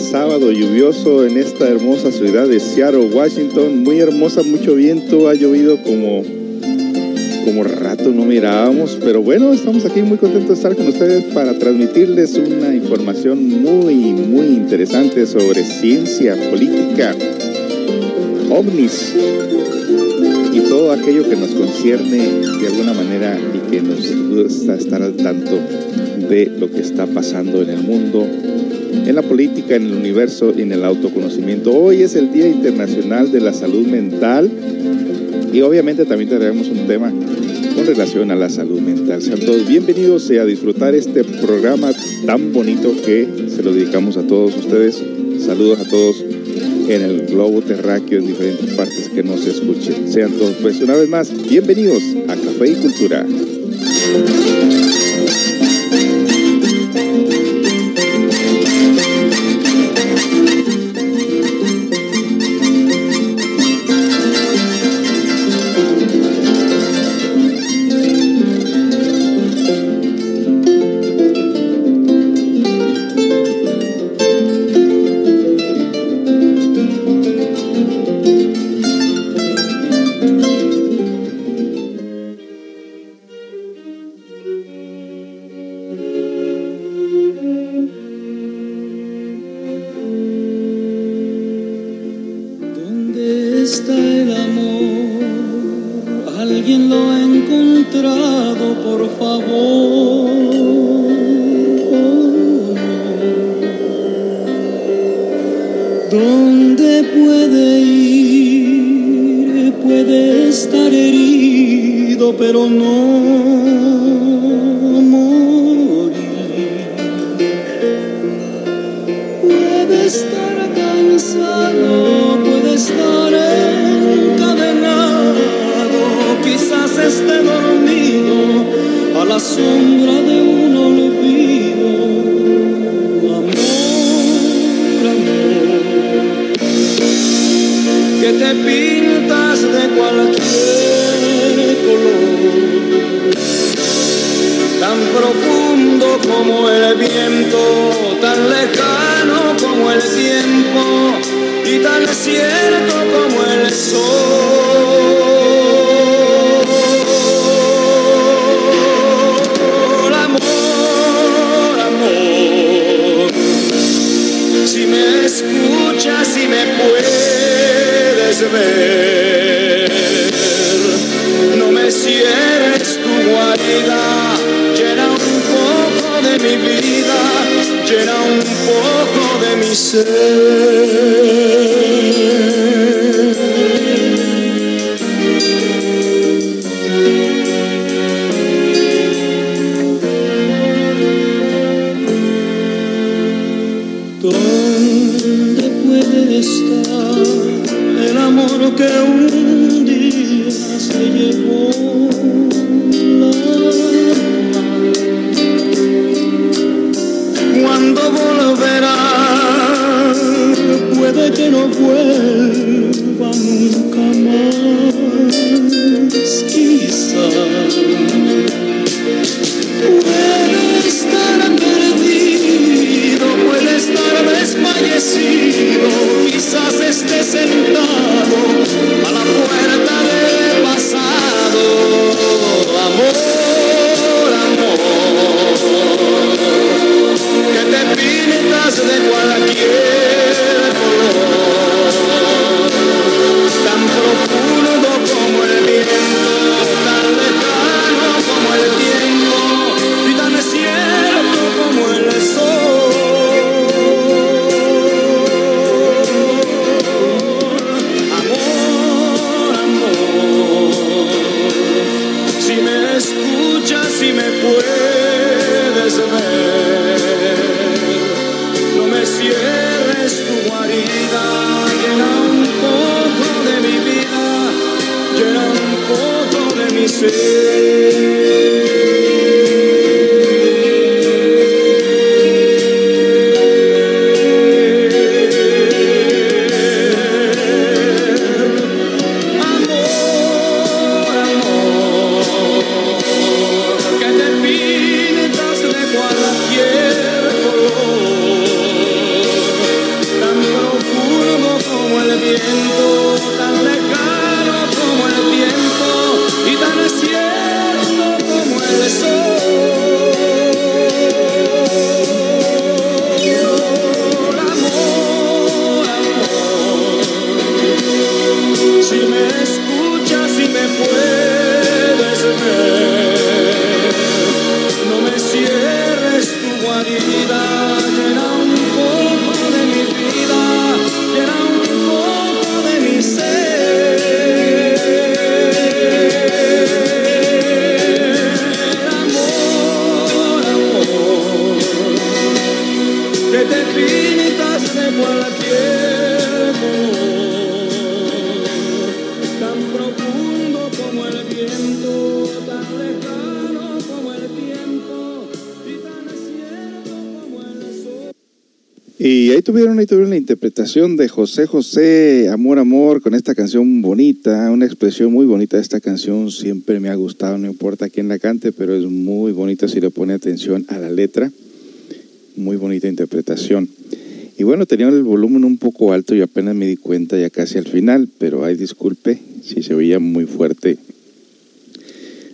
sábado lluvioso en esta hermosa ciudad de Seattle, Washington. Muy hermosa, mucho viento, ha llovido como, como rato no mirábamos, pero bueno, estamos aquí muy contentos de estar con ustedes para transmitirles una información muy, muy interesante sobre ciencia, política, ovnis y todo aquello que nos concierne de alguna manera y que nos gusta estar al tanto de lo que está pasando en el mundo, en la política, en el universo y en el autoconocimiento. Hoy es el Día Internacional de la Salud Mental y obviamente también tendremos un tema con relación a la salud mental. Sean todos bienvenidos a disfrutar este programa tan bonito que se lo dedicamos a todos ustedes. Saludos a todos en el globo terráqueo en diferentes partes que nos escuchen. Sean todos, pues una vez más, bienvenidos a Café y Cultura. el amor que un día se llevó la Cuando volverá, puede que no vuelva nunca más, quizá. Puede estar perdido, puede estar desfallecido quizás esté sentado a la puerta del pasado. Amor, amor, que te pintas de cualquier interpretación de José José, Amor, Amor, con esta canción bonita, una expresión muy bonita de esta canción. Siempre me ha gustado, no importa quién la cante, pero es muy bonita si le pone atención a la letra. Muy bonita interpretación. Y bueno, tenía el volumen un poco alto y apenas me di cuenta ya casi al final, pero ay, disculpe si se oía muy fuerte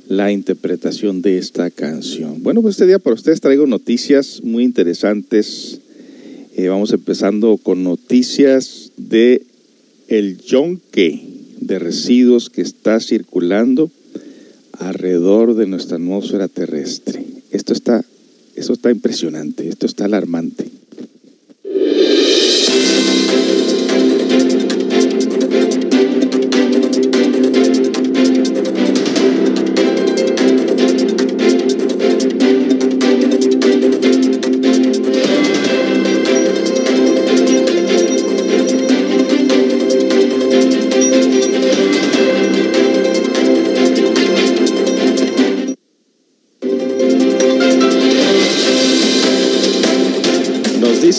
la interpretación de esta canción. Bueno, pues este día para ustedes traigo noticias muy interesantes eh, vamos empezando con noticias de el yonque de residuos que está circulando alrededor de nuestra atmósfera terrestre. Esto está, esto está impresionante, esto está alarmante.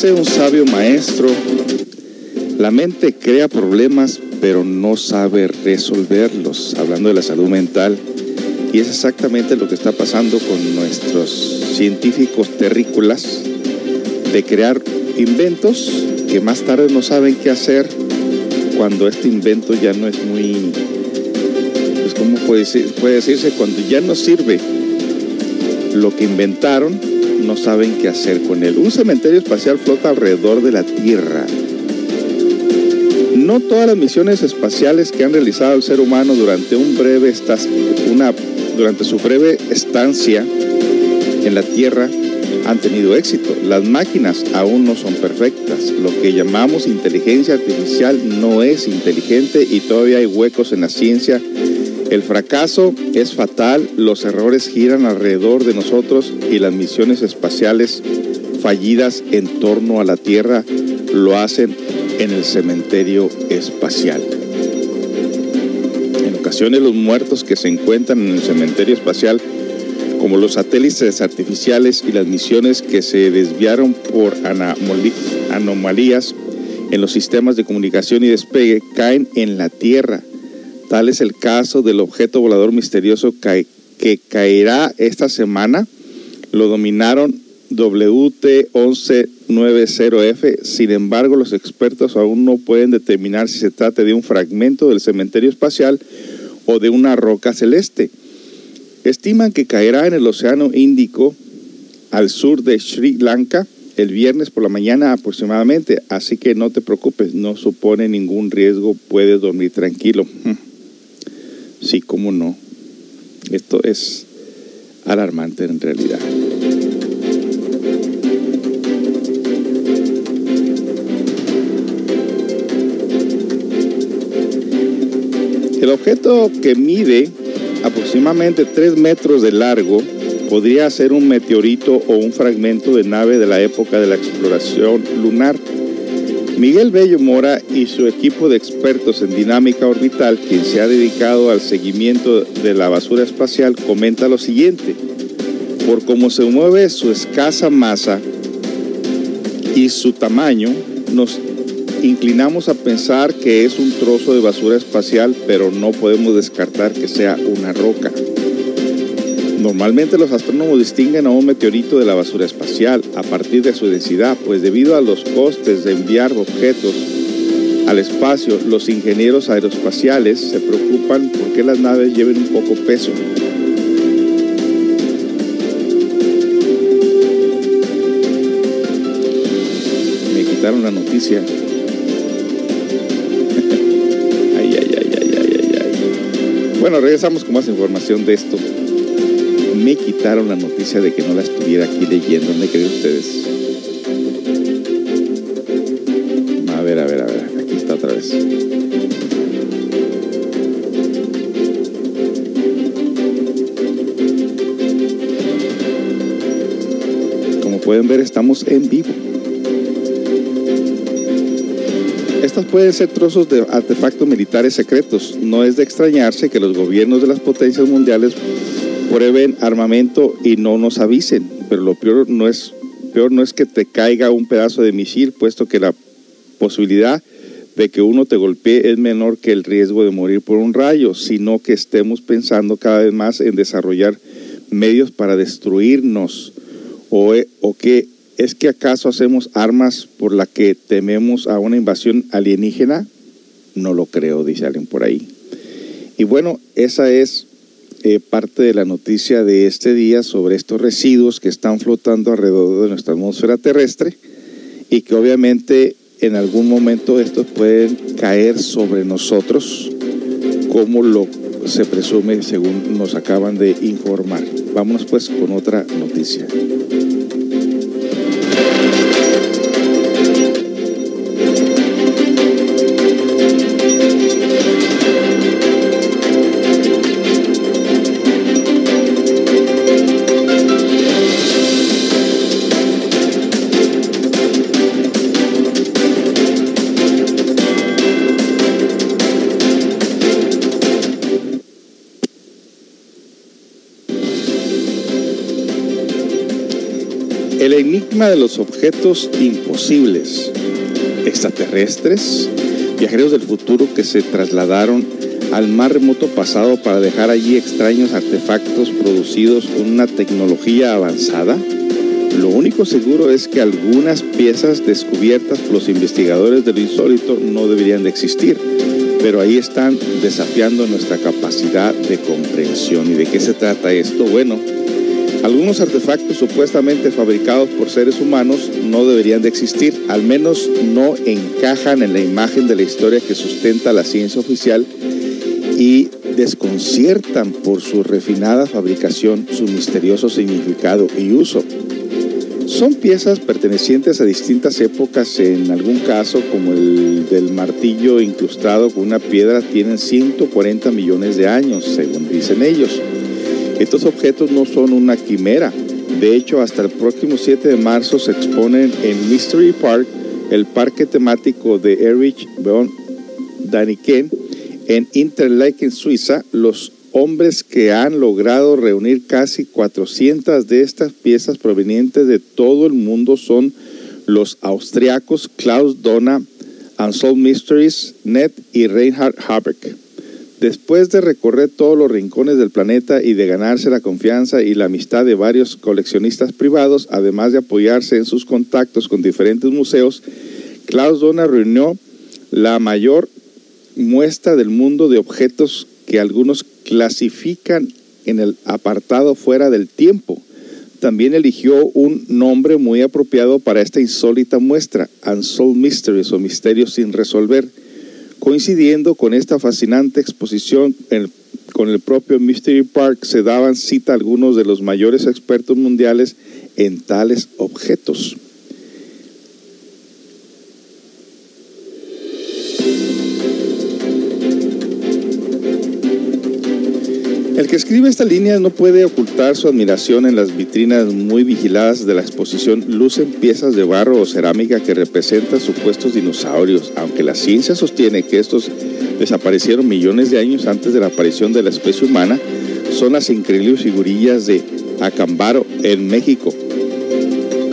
Dice un sabio maestro, la mente crea problemas pero no sabe resolverlos, hablando de la salud mental. Y es exactamente lo que está pasando con nuestros científicos terrícolas, de crear inventos que más tarde no saben qué hacer cuando este invento ya no es muy, pues ¿cómo puede, puede decirse? Cuando ya no sirve lo que inventaron, no saben qué hacer con él. Un cementerio espacial flota alrededor de la Tierra. No todas las misiones espaciales que han realizado el ser humano durante un breve una, durante su breve estancia en la Tierra han tenido éxito. Las máquinas aún no son perfectas. Lo que llamamos inteligencia artificial no es inteligente y todavía hay huecos en la ciencia el fracaso es fatal, los errores giran alrededor de nosotros y las misiones espaciales fallidas en torno a la Tierra lo hacen en el cementerio espacial. En ocasiones los muertos que se encuentran en el cementerio espacial, como los satélites artificiales y las misiones que se desviaron por anomalías en los sistemas de comunicación y despegue, caen en la Tierra Tal es el caso del objeto volador misterioso que caerá esta semana. Lo dominaron WT-1190F. Sin embargo, los expertos aún no pueden determinar si se trata de un fragmento del cementerio espacial o de una roca celeste. Estiman que caerá en el Océano Índico al sur de Sri Lanka el viernes por la mañana aproximadamente, así que no te preocupes, no supone ningún riesgo, puedes dormir tranquilo. Sí, cómo no. Esto es alarmante en realidad. El objeto que mide aproximadamente 3 metros de largo podría ser un meteorito o un fragmento de nave de la época de la exploración lunar Miguel Bello Mora y su equipo de expertos en dinámica orbital, quien se ha dedicado al seguimiento de la basura espacial, comenta lo siguiente. Por cómo se mueve su escasa masa y su tamaño, nos inclinamos a pensar que es un trozo de basura espacial, pero no podemos descartar que sea una roca. Normalmente los astrónomos distinguen a un meteorito de la basura espacial a partir de su densidad, pues debido a los costes de enviar objetos al espacio, los ingenieros aeroespaciales se preocupan porque las naves lleven un poco peso. Me quitaron la noticia. ay, ay, ay, ay, ay, ay. Bueno, regresamos con más información de esto me quitaron la noticia de que no la estuviera aquí leyendo. ¿Dónde creen ustedes? A ver, a ver, a ver. Aquí está otra vez. Como pueden ver, estamos en vivo. Estas pueden ser trozos de artefactos militares secretos. No es de extrañarse que los gobiernos de las potencias mundiales prueben armamento y no nos avisen. Pero lo peor no es peor no es que te caiga un pedazo de misil, puesto que la posibilidad de que uno te golpee es menor que el riesgo de morir por un rayo, sino que estemos pensando cada vez más en desarrollar medios para destruirnos o, o que es que acaso hacemos armas por las que tememos a una invasión alienígena? No lo creo, dice alguien por ahí. Y bueno, esa es eh, parte de la noticia de este día sobre estos residuos que están flotando alrededor de nuestra atmósfera terrestre y que obviamente en algún momento estos pueden caer sobre nosotros como lo se presume según nos acaban de informar. Vámonos pues con otra noticia. De los objetos imposibles, extraterrestres, viajeros del futuro que se trasladaron al más remoto pasado para dejar allí extraños artefactos producidos con una tecnología avanzada. Lo único seguro es que algunas piezas descubiertas por los investigadores del insólito no deberían de existir, pero ahí están desafiando nuestra capacidad de comprensión. ¿Y de qué se trata esto? Bueno, algunos artefactos supuestamente fabricados por seres humanos no deberían de existir, al menos no encajan en la imagen de la historia que sustenta la ciencia oficial y desconciertan por su refinada fabricación, su misterioso significado y uso. Son piezas pertenecientes a distintas épocas, en algún caso como el del martillo incrustado con una piedra tienen 140 millones de años, según dicen ellos. Estos objetos no son una quimera. De hecho, hasta el próximo 7 de marzo se exponen en Mystery Park, el parque temático de Erich von Daniken, en Interlaken, Suiza, los hombres que han logrado reunir casi 400 de estas piezas provenientes de todo el mundo son los austriacos Klaus Donna, Unsolved Mysteries, Net y Reinhard Habeck. Después de recorrer todos los rincones del planeta y de ganarse la confianza y la amistad de varios coleccionistas privados, además de apoyarse en sus contactos con diferentes museos, Klaus Donna reunió la mayor muestra del mundo de objetos que algunos clasifican en el apartado fuera del tiempo. También eligió un nombre muy apropiado para esta insólita muestra, Unsolved Mysteries o Misterios sin resolver Coincidiendo con esta fascinante exposición con el propio Mystery Park, se daban cita algunos de los mayores expertos mundiales en tales objetos. El que escribe esta línea no puede ocultar su admiración en las vitrinas muy vigiladas de la exposición lucen piezas de barro o cerámica que representan supuestos dinosaurios, aunque la ciencia sostiene que estos desaparecieron millones de años antes de la aparición de la especie humana, son las increíbles figurillas de Acambaro en México,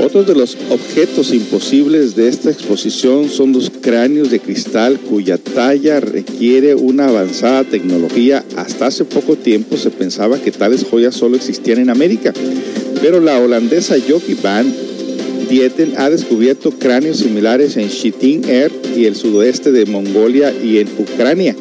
otros de los objetos imposibles de esta exposición son los cráneos de cristal cuya talla requiere una avanzada tecnología. Hasta hace poco tiempo se pensaba que tales joyas solo existían en América, pero la holandesa Joki van Dieten ha descubierto cráneos similares en Chitin Air y el sudoeste de Mongolia y en Ucrania.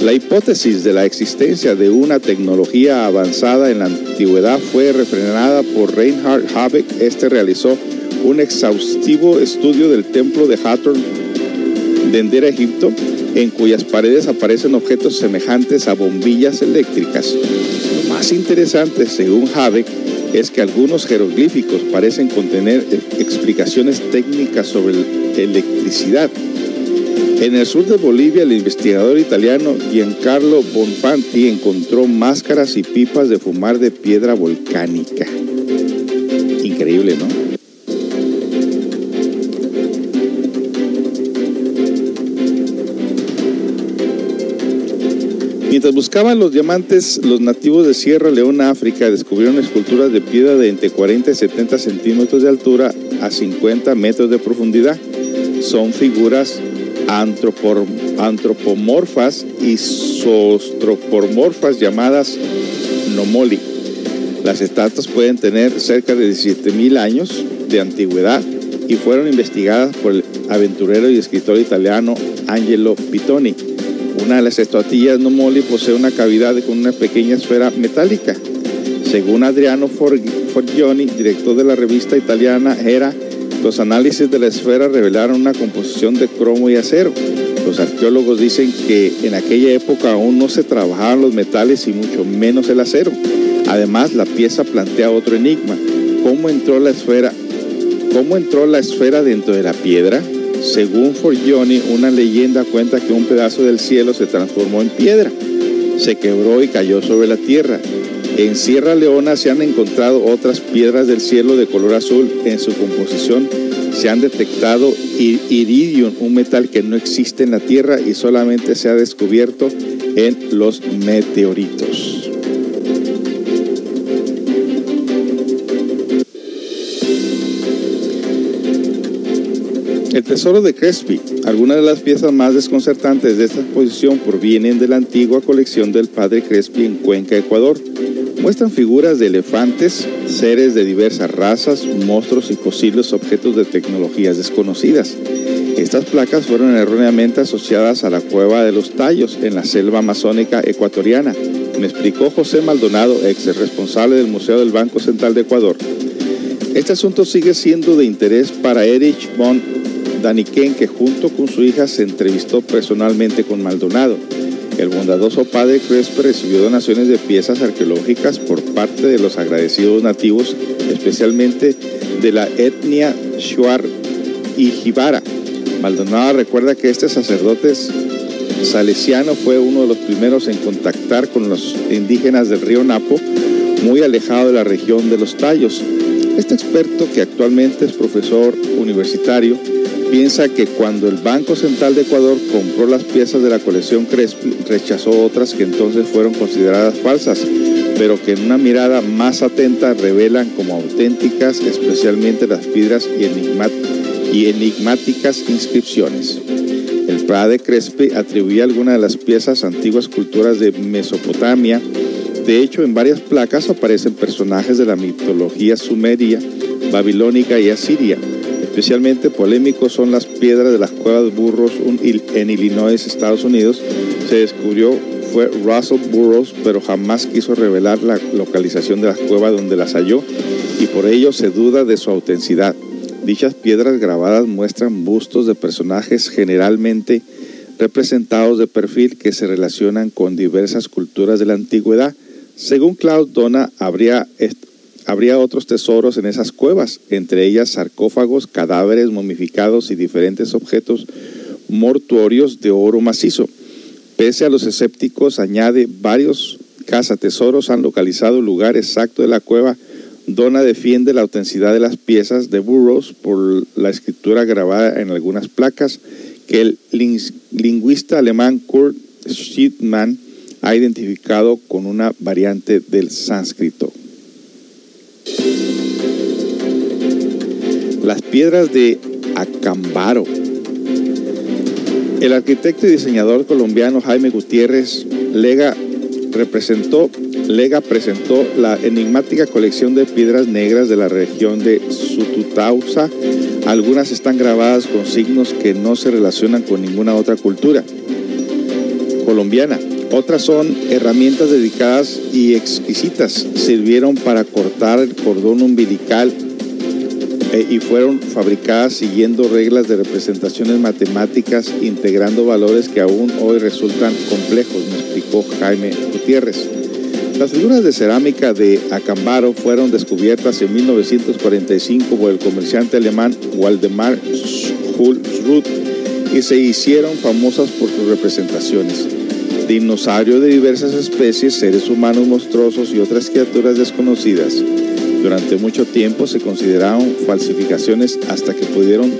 La hipótesis de la existencia de una tecnología avanzada en la antigüedad fue refrenada por Reinhard Habeck. Este realizó un exhaustivo estudio del templo de Hathor de Endera, Egipto, en cuyas paredes aparecen objetos semejantes a bombillas eléctricas. Lo más interesante, según Habeck, es que algunos jeroglíficos parecen contener explicaciones técnicas sobre electricidad en el sur de Bolivia, el investigador italiano Giancarlo Bonfanti encontró máscaras y pipas de fumar de piedra volcánica. Increíble, ¿no? Mientras buscaban los diamantes, los nativos de Sierra Leona, África, descubrieron esculturas de piedra de entre 40 y 70 centímetros de altura a 50 metros de profundidad. Son figuras antropomorfas y sostropomorfas llamadas nomoli. Las estatuas pueden tener cerca de 17.000 años de antigüedad y fueron investigadas por el aventurero y escritor italiano Angelo Pitoni. Una de las estatuillas Nomoli posee una cavidad con una pequeña esfera metálica. Según Adriano Forgioni, director de la revista italiana Era, los análisis de la esfera revelaron una composición de cromo y acero. Los arqueólogos dicen que en aquella época aún no se trabajaban los metales y mucho menos el acero. Además, la pieza plantea otro enigma. ¿Cómo entró la esfera? ¿Cómo entró la esfera dentro de la piedra? Según Forgioni, una leyenda cuenta que un pedazo del cielo se transformó en piedra, se quebró y cayó sobre la tierra. En Sierra Leona se han encontrado otras piedras del cielo de color azul. En su composición se han detectado iridium, un metal que no existe en la Tierra y solamente se ha descubierto en los meteoritos. El tesoro de Crespi. Algunas de las piezas más desconcertantes de esta exposición provienen de la antigua colección del padre Crespi en Cuenca, Ecuador. Muestran figuras de elefantes, seres de diversas razas, monstruos y posibles objetos de tecnologías desconocidas. Estas placas fueron erróneamente asociadas a la cueva de los Tallos en la selva amazónica ecuatoriana, me explicó José Maldonado, ex responsable del Museo del Banco Central de Ecuador. Este asunto sigue siendo de interés para Erich von Daniken, que junto con su hija se entrevistó personalmente con Maldonado. El bondadoso padre Crespo recibió donaciones de piezas arqueológicas por parte de los agradecidos nativos, especialmente de la etnia Shuar y Jibara. Maldonado recuerda que este sacerdote salesiano fue uno de los primeros en contactar con los indígenas del río Napo, muy alejado de la región de los Tallos. Este experto, que actualmente es profesor universitario, piensa que cuando el Banco Central de Ecuador compró las piezas de la colección Crespi, rechazó otras que entonces fueron consideradas falsas, pero que en una mirada más atenta revelan como auténticas, especialmente las piedras y, enigmáticas inscripciones. El Prade Crespi atribuía algunas de las piezas a antiguas culturas de Mesopotamia. De hecho, en varias placas aparecen personajes de la mitología sumeria, babilónica y asiria Especialmente polémicos son las piedras de las cuevas Burros en Illinois, Estados Unidos. Se descubrió fue Russell Burroughs, pero jamás quiso revelar la localización de las cuevas donde las halló y por ello se duda de su autenticidad. Dichas piedras grabadas muestran bustos de personajes generalmente representados de perfil que se relacionan con diversas culturas de la antigüedad. Según Claude Donna, habría habría otros tesoros en esas cuevas, entre ellas sarcófagos, cadáveres momificados y diferentes objetos mortuorios de oro macizo. Pese a los escépticos, añade varios cazatesoros han localizado el lugar exacto de la cueva. Donna defiende la autenticidad de las piezas de Burroughs por la escritura grabada en algunas placas que el lingüista alemán Kurt Schiedmann ha identificado con una variante del sánscrito. Las piedras de Acambaro. El arquitecto y diseñador colombiano Jaime Gutiérrez Lega representó, Lega presentó la enigmática colección de piedras negras de la región de Sututausa. Algunas están grabadas con signos que no se relacionan con ninguna otra cultura colombiana. Otras son herramientas dedicadas y exquisitas. Sirvieron para cortar el cordón umbilical eh, y fueron fabricadas siguiendo reglas de representaciones matemáticas, integrando valores que aún hoy resultan complejos, me explicó Jaime Gutiérrez. Las figuras de cerámica de Acambaro fueron descubiertas en 1945 por el comerciante alemán Waldemar Schulzruth y se hicieron famosas por sus representaciones. Dinosaurios de diversas especies, seres humanos monstruosos y otras criaturas desconocidas durante mucho tiempo se consideraron falsificaciones hasta que pudieron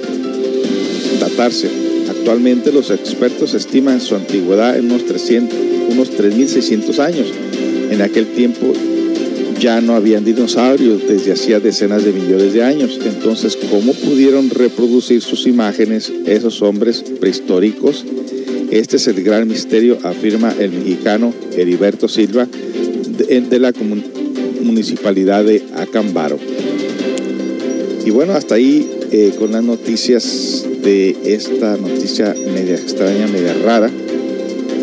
datarse. Actualmente los expertos estiman su antigüedad en unos, 300, unos 3.600 años. En aquel tiempo ya no habían dinosaurios desde hacía decenas de millones de años. Entonces, ¿cómo pudieron reproducir sus imágenes esos hombres prehistóricos? Este es el gran misterio, afirma el mexicano Heriberto Silva de, la municipalidad de Acambaro. Y bueno, hasta ahí eh, con las noticias de esta noticia media extraña, media rara.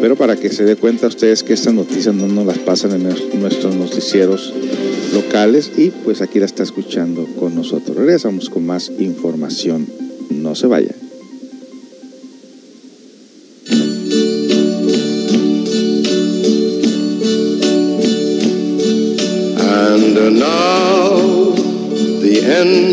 Pero para que se dé cuenta ustedes que estas noticias no nos las pasan en nuestros noticieros locales y pues aquí la está escuchando con nosotros. Regresamos con más información. No se vayan.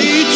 he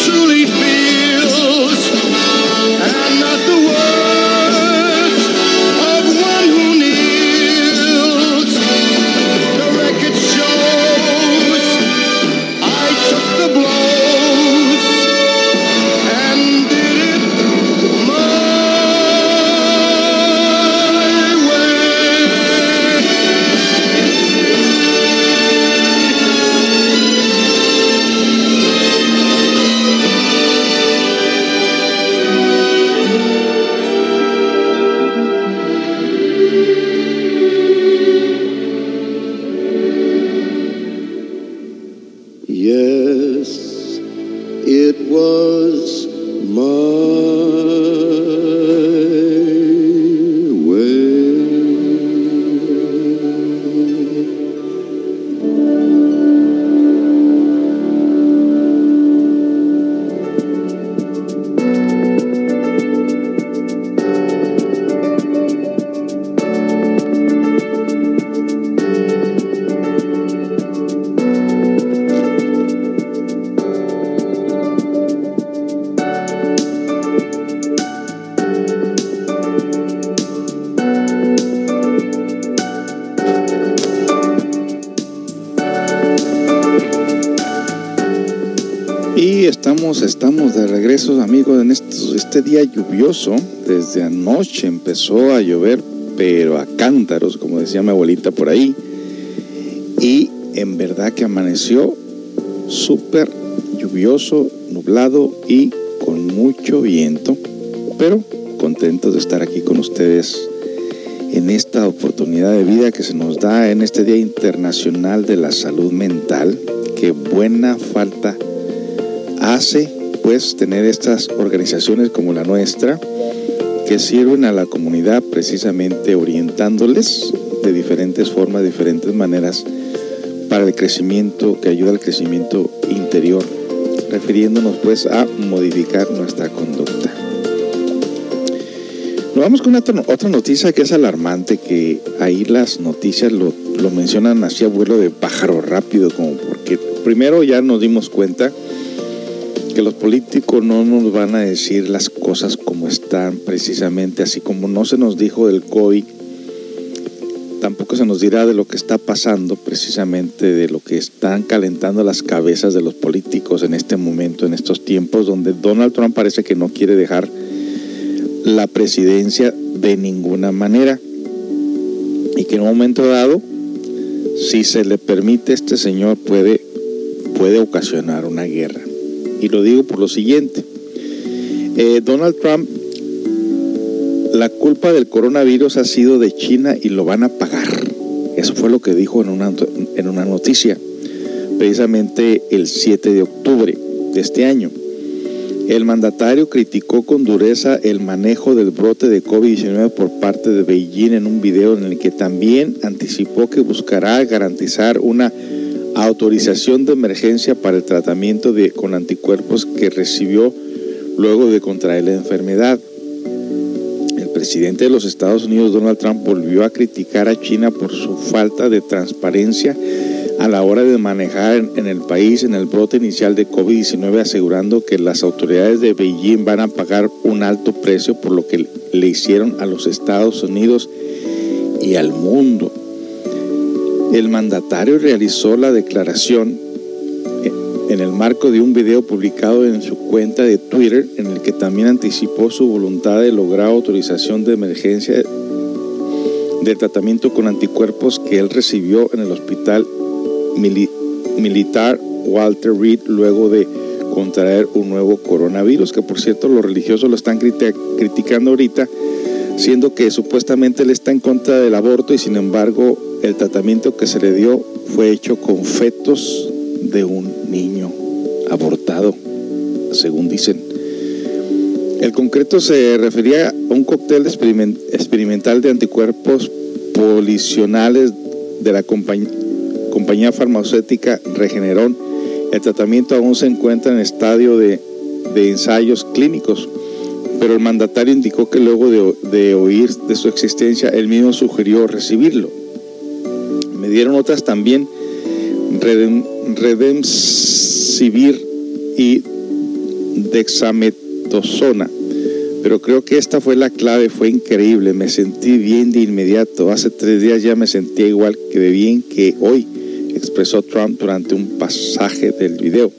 lluvioso. Desde anoche empezó a llover, pero a cántaros, como decía mi abuelita por ahí. Y en verdad que amaneció súper lluvioso, nublado y con mucho viento. Pero contentos de estar aquí con ustedes en esta oportunidad de vida que se nos da en este Día Internacional de la Salud Mental. Qué buena falta hace pues tener estas organizaciones como la nuestra que sirven a la comunidad precisamente orientándoles de diferentes formas, de diferentes maneras para el crecimiento, que ayuda al crecimiento interior, refiriéndonos pues a modificar nuestra conducta. Nos vamos con otra, noticia que es alarmante, que ahí las noticias lo, lo mencionan así a vuelo de pájaro rápido, como porque primero ya nos dimos cuenta que los políticos no nos van a decir las cosas como están, precisamente así como no se nos dijo del COVID, tampoco se nos dirá de lo que está pasando, precisamente de lo que están calentando las cabezas de los políticos en este momento, en estos tiempos, donde Donald Trump parece que no quiere dejar la presidencia de ninguna manera y que en un momento dado, si se le permite, este señor puede, puede ocasionar una guerra. Y lo digo por lo siguiente. Eh, Donald Trump, la culpa del coronavirus ha sido de China y lo van a pagar. Eso fue lo que dijo en una, en una noticia, precisamente el 7 de octubre de este año. El mandatario criticó con dureza el manejo del brote de COVID-19 por parte de Beijing en un video en el que también anticipó que buscará garantizar una autorización de emergencia para el tratamiento de, con anticuerpos que recibió luego de contraer la enfermedad. El presidente de los Estados Unidos, Donald Trump, volvió a criticar a China por su falta de transparencia a la hora de manejar en el país en el brote inicial de COVID-19, asegurando que las autoridades de Beijing van a pagar un alto precio por lo que le hicieron a los Estados Unidos y al mundo el mandatario realizó la declaración en el marco de un video publicado en su cuenta de Twitter en el que también anticipó su voluntad de lograr autorización de emergencia de tratamiento con anticuerpos que él recibió en el hospital militar Walter Reed luego de contraer un nuevo coronavirus, que por cierto los religiosos lo están criticando ahorita, siendo que supuestamente él está en contra del aborto y sin embargo el tratamiento que se le dio fue hecho con fetos de un niño abortado, según dicen. El concreto se refería a un cóctel experimental de anticuerpos policionales de la compañía, farmacéutica Regeneron. El tratamiento aún se encuentra en estadio de, ensayos clínicos, pero el mandatario indicó que luego de, oír de su existencia, él mismo sugirió recibirlo me dieron otras también, Redemsivir y Dexametosona. Pero creo que esta fue la clave, fue increíble, me sentí bien de inmediato. Hace tres días ya me sentía igual que de bien que hoy, expresó Trump durante un pasaje del video.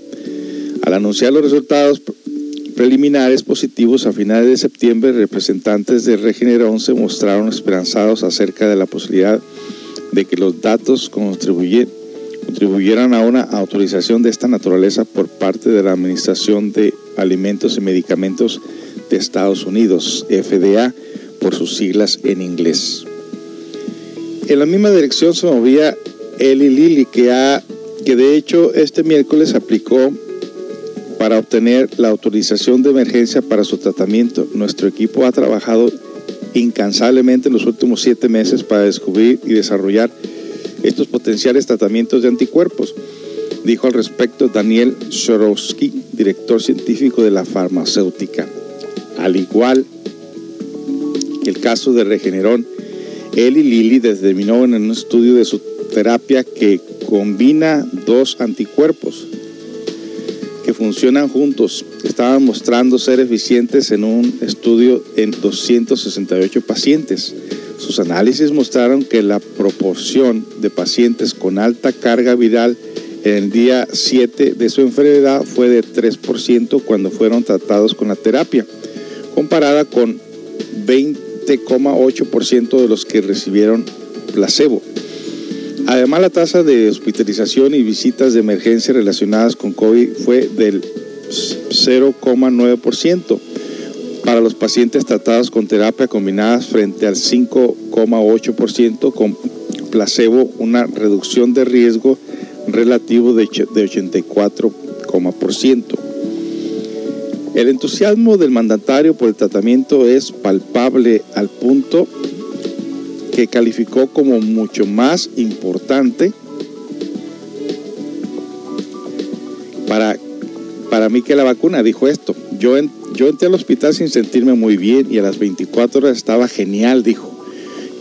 Al anunciar los resultados preliminares positivos a finales de septiembre, representantes de Regeneron se mostraron esperanzados acerca de la posibilidad de que los datos contribuyeran a una autorización de esta naturaleza por parte de la Administración de Alimentos y Medicamentos de Estados Unidos, FDA, por sus siglas en inglés. En la misma dirección se movía Eli Lilly, que, ha, que de hecho este miércoles aplicó para obtener la autorización de emergencia para su tratamiento. Nuestro equipo ha trabajado incansablemente en los últimos siete meses para descubrir y desarrollar estos potenciales tratamientos de anticuerpos, dijo al respecto Daniel Shorowski, director científico de la farmacéutica. Al igual que el caso de Regeneron, él y Lilly determinó en un estudio de su terapia que combina dos anticuerpos que funcionan juntos estaban mostrando ser eficientes en un estudio en 268 pacientes. Sus análisis mostraron que la proporción de pacientes con alta carga viral el día 7 de su enfermedad fue de 3% cuando fueron tratados con la terapia, comparada con 20,8% de los que recibieron placebo. Además, la tasa de hospitalización y visitas de emergencia relacionadas con COVID fue del 0,9% para los pacientes tratados con terapia combinada frente al 5,8% con placebo, una reducción de riesgo relativo de 84,%. El entusiasmo del mandatario por el tratamiento es palpable al punto que calificó como mucho más importante para, para mí que la vacuna. Dijo esto, yo, yo entré al hospital sin sentirme muy bien y a las 24 horas estaba genial, dijo.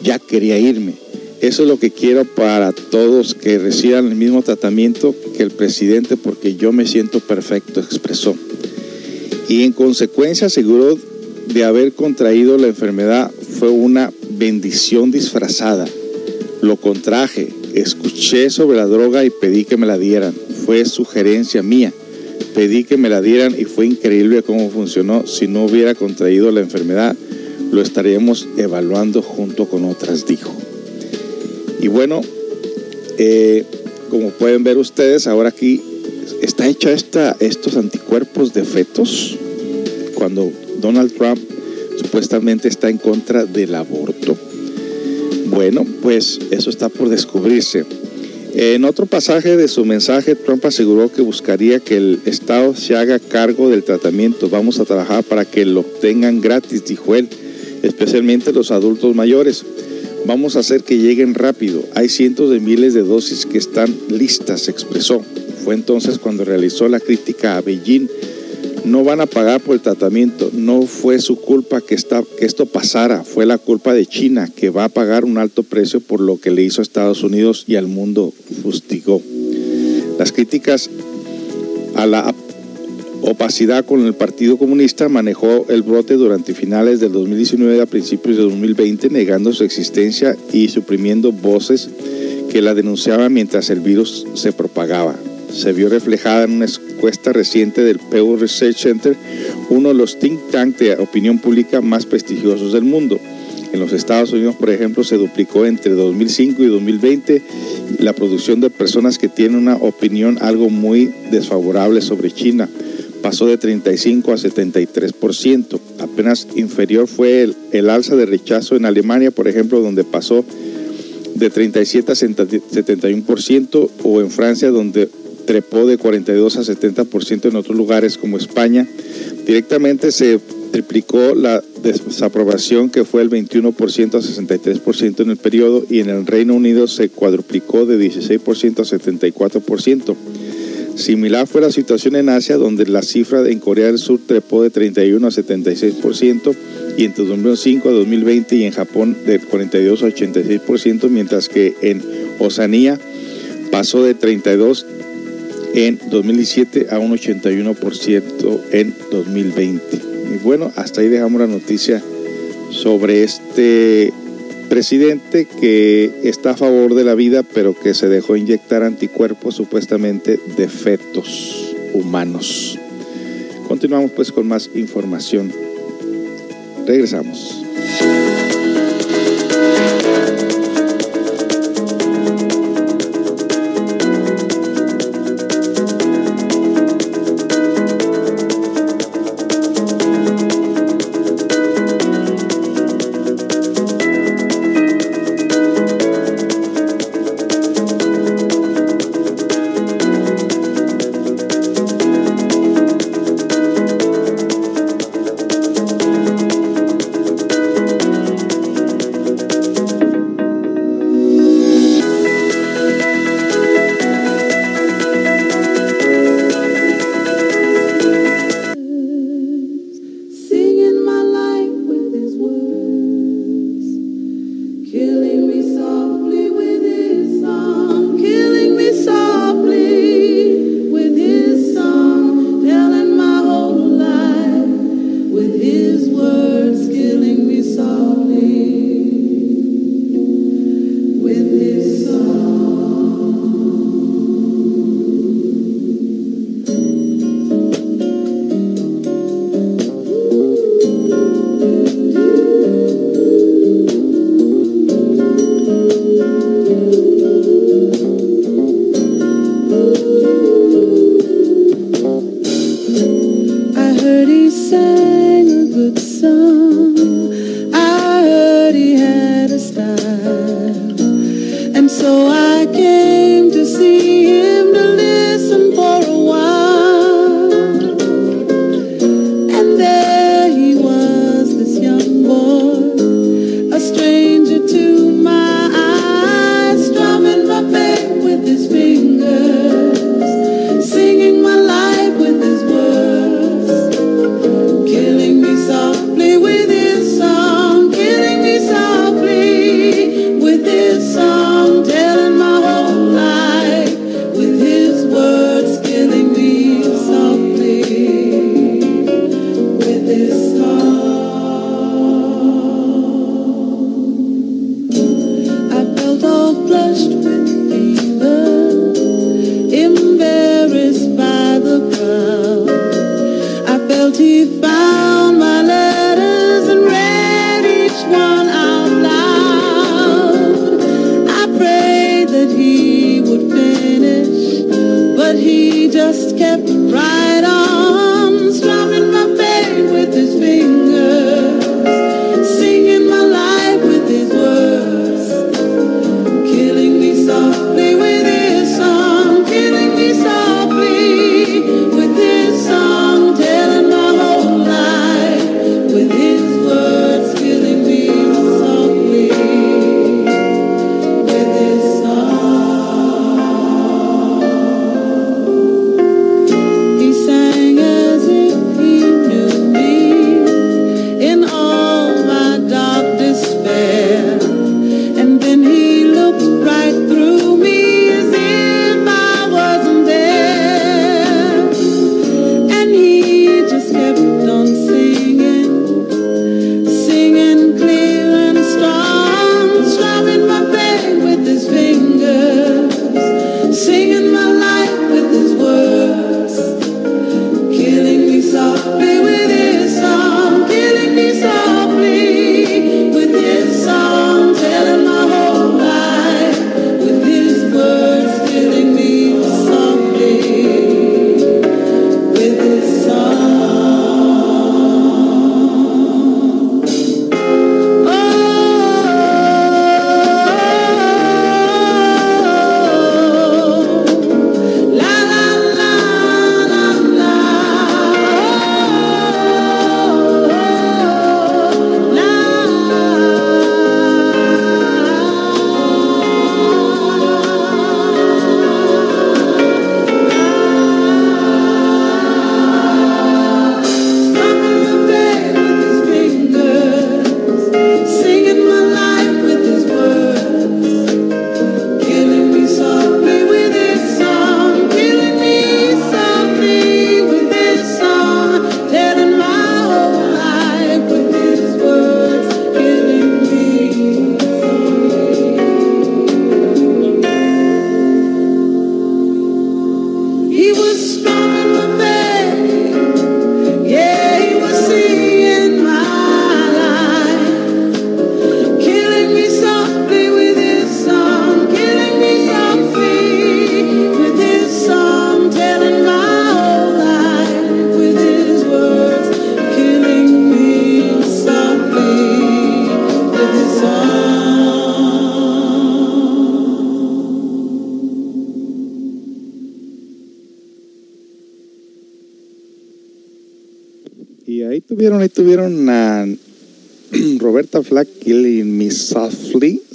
Ya quería irme. Eso es lo que quiero para todos que reciban el mismo tratamiento que el presidente porque yo me siento perfecto, expresó. Y en consecuencia aseguró de haber contraído la enfermedad fue una bendición disfrazada. Lo contraje, escuché sobre la droga y pedí que me la dieran. Fue sugerencia mía. Pedí que me la dieran y fue increíble cómo funcionó. Si no hubiera contraído la enfermedad, lo estaríamos evaluando junto con otras, dijo. Y bueno, eh, como pueden ver ustedes, ahora aquí está hecha esta, estos anticuerpos de fetos. Cuando Donald Trump supuestamente está en contra del aborto. Bueno, pues eso está por descubrirse. En otro pasaje de su mensaje, Trump aseguró que buscaría que el Estado se haga cargo del tratamiento. Vamos a trabajar para que lo obtengan gratis, dijo él, especialmente los adultos mayores. Vamos a hacer que lleguen rápido. Hay cientos de miles de dosis que están listas, expresó. Fue entonces cuando realizó la crítica a Beijing no van a pagar por el tratamiento. No fue su culpa que, esto pasara, fue la culpa de China, que va a pagar un alto precio por lo que le hizo a Estados Unidos y al mundo, fustigó. Las críticas a la opacidad con el Partido Comunista manejó el brote durante finales del 2019 a principios de 2020, negando su existencia y suprimiendo voces que la denunciaban mientras el virus se propagaba se vio reflejada en una encuesta reciente del Pew Research Center, uno de los think tanks de opinión pública más prestigiosos del mundo. En los Estados Unidos, por ejemplo, se duplicó entre 2005 y 2020 la producción de personas que tienen una opinión algo muy desfavorable sobre China. Pasó de 35 a 73%. Apenas inferior fue el, el alza de rechazo en Alemania, por ejemplo, donde pasó de 37 a 71%, o en Francia, donde trepó de 42 a 70% en otros lugares como España. Directamente se triplicó la desaprobación que fue el 21% a 63% en el periodo y en el Reino Unido se cuadruplicó de 16% a 74%. Similar fue la situación en Asia, donde la cifra en Corea del Sur trepó de 31 a 76% y entre 2005 a 2020 y en Japón de 42 a 86%, mientras que en Oceanía pasó de 32 en 2017 a un 81% en 2020. Y bueno, hasta ahí dejamos la noticia sobre este presidente que está a favor de la vida, pero que se dejó inyectar anticuerpos supuestamente de fetos humanos. Continuamos pues con más información. Regresamos.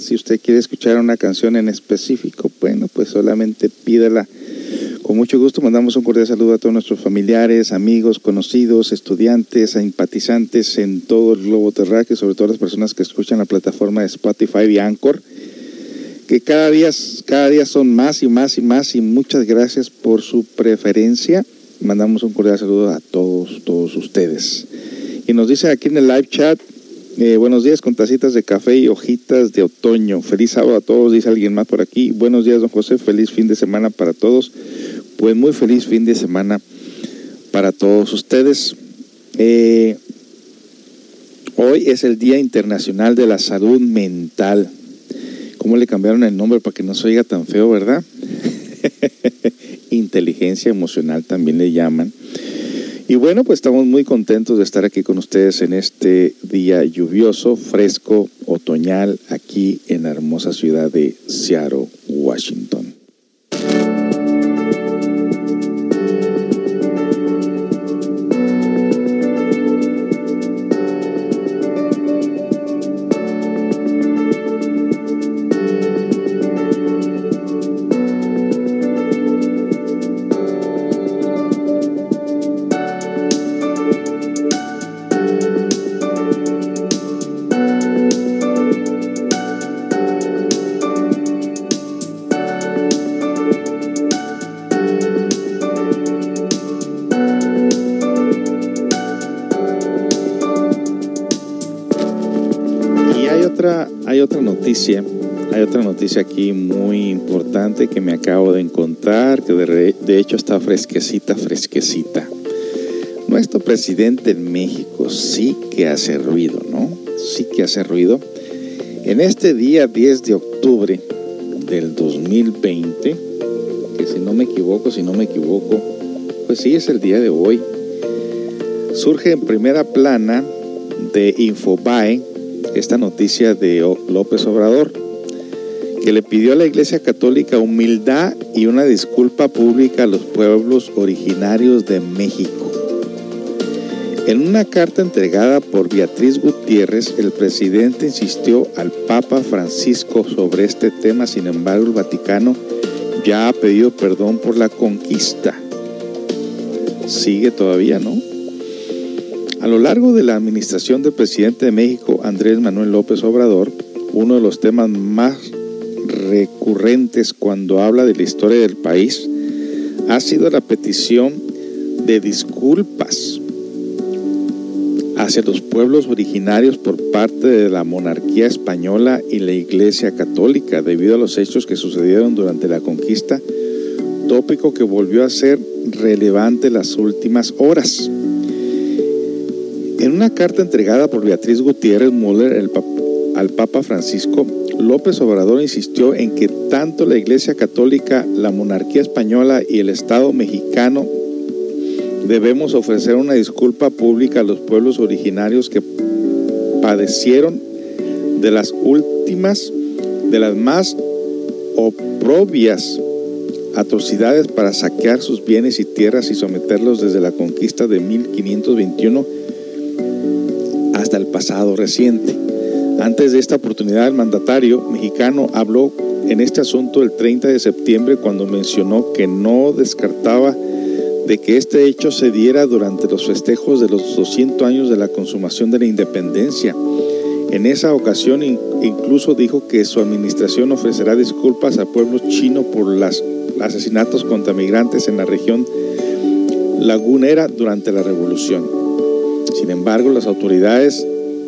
Si usted quiere escuchar una canción en específico, bueno, pues solamente pídela. Con mucho gusto mandamos un cordial saludo a todos nuestros familiares, amigos, conocidos, estudiantes, simpatizantes en todo el globo terráqueo, sobre todo las personas que escuchan la plataforma de Spotify y Anchor, que cada día, cada día son más y más y más y muchas gracias por su preferencia. Mandamos un cordial saludo a todos, todos ustedes. Y nos dice aquí en el live chat, eh, buenos días con tacitas de café y hojitas de otoño. Feliz sábado a todos, dice alguien más por aquí. Buenos días, don José. Feliz fin de semana para todos. Pues muy feliz fin de semana para todos ustedes. Eh, hoy es el Día Internacional de la Salud Mental. ¿Cómo le cambiaron el nombre para que no se oiga tan feo, verdad? Inteligencia emocional también le llaman. Y bueno, pues estamos muy contentos de estar aquí con ustedes en este día lluvioso, fresco, otoñal, aquí en la hermosa ciudad de Seattle, Washington. Hay otra noticia aquí muy importante que me acabo de encontrar, que de, hecho está fresquecita, fresquecita. Nuestro presidente en México sí que hace ruido, ¿no? Sí que hace ruido. En este día 10 de octubre del 2020, que si no me equivoco, si no me equivoco, Pues sí, es el día de hoy. Surge en primera plana de Infobae esta noticia de López Obrador, que le pidió a la Iglesia Católica humildad y una disculpa pública a los pueblos originarios de México. En una carta entregada por Beatriz Gutiérrez, el presidente insistió al Papa Francisco sobre este tema, sin embargo el Vaticano ya ha pedido perdón por la conquista. Sigue todavía, ¿no? A lo largo de la administración del presidente de México, Andrés Manuel López Obrador, uno de los temas más recurrentes cuando habla de la historia del país ha sido la petición de disculpas hacia los pueblos originarios por parte de la monarquía española y la Iglesia Católica debido a los hechos que sucedieron durante la conquista, tópico que volvió a ser relevante las últimas horas. En una carta entregada por Beatriz Gutiérrez Müller al Papa Francisco, López Obrador insistió en que tanto la Iglesia Católica, la monarquía española y el Estado mexicano debemos ofrecer una disculpa pública a los pueblos originarios que padecieron de las últimas, de las más oprobias atrocidades para saquear sus bienes y tierras y someterlos desde la conquista de 1521 el pasado reciente. Antes de esta oportunidad, el mandatario mexicano habló en este asunto el 30 de septiembre cuando mencionó que no descartaba de que este hecho se diera durante los festejos de los 200 años de la consumación de la independencia. En esa ocasión incluso dijo que su administración ofrecerá disculpas al pueblo chino por los asesinatos contra migrantes en la región lagunera durante la revolución. Sin embargo, las autoridades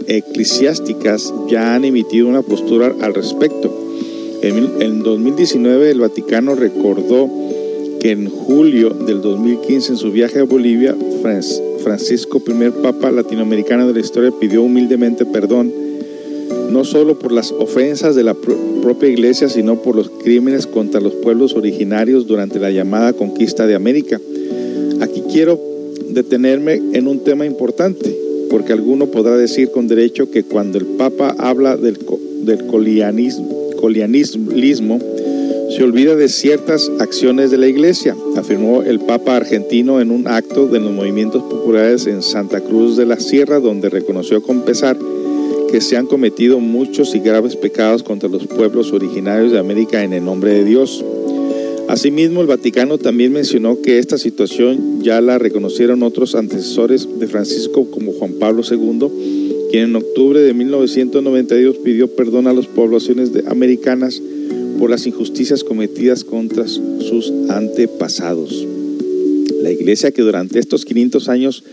eclesiásticas ya han emitido una postura al respecto. En 2019 el Vaticano recordó en julio del 2015 en su viaje a Bolivia, Francisco, primer papa latinoamericano de la historia, pidió humildemente perdón, no solo por las ofensas de la propia iglesia, sino por los crímenes contra los pueblos originarios durante la llamada conquista de América. Aquí quiero detenerme en un tema importante, porque alguno podrá decir con derecho que cuando el Papa habla del, del colianismo, colianismo se olvida de ciertas acciones de la Iglesia, afirmó el Papa argentino en un acto de los movimientos populares en Santa Cruz de la Sierra, donde reconoció con pesar que se han cometido muchos y graves pecados contra los pueblos originarios de América en el nombre de Dios. Asimismo, el Vaticano también mencionó que esta situación ya la reconocieron otros antecesores de Francisco como Juan Pablo II, quien en octubre de 1992 pidió perdón a las poblaciones americanas por las injusticias cometidas contra sus antepasados. La iglesia que durante estos 500 años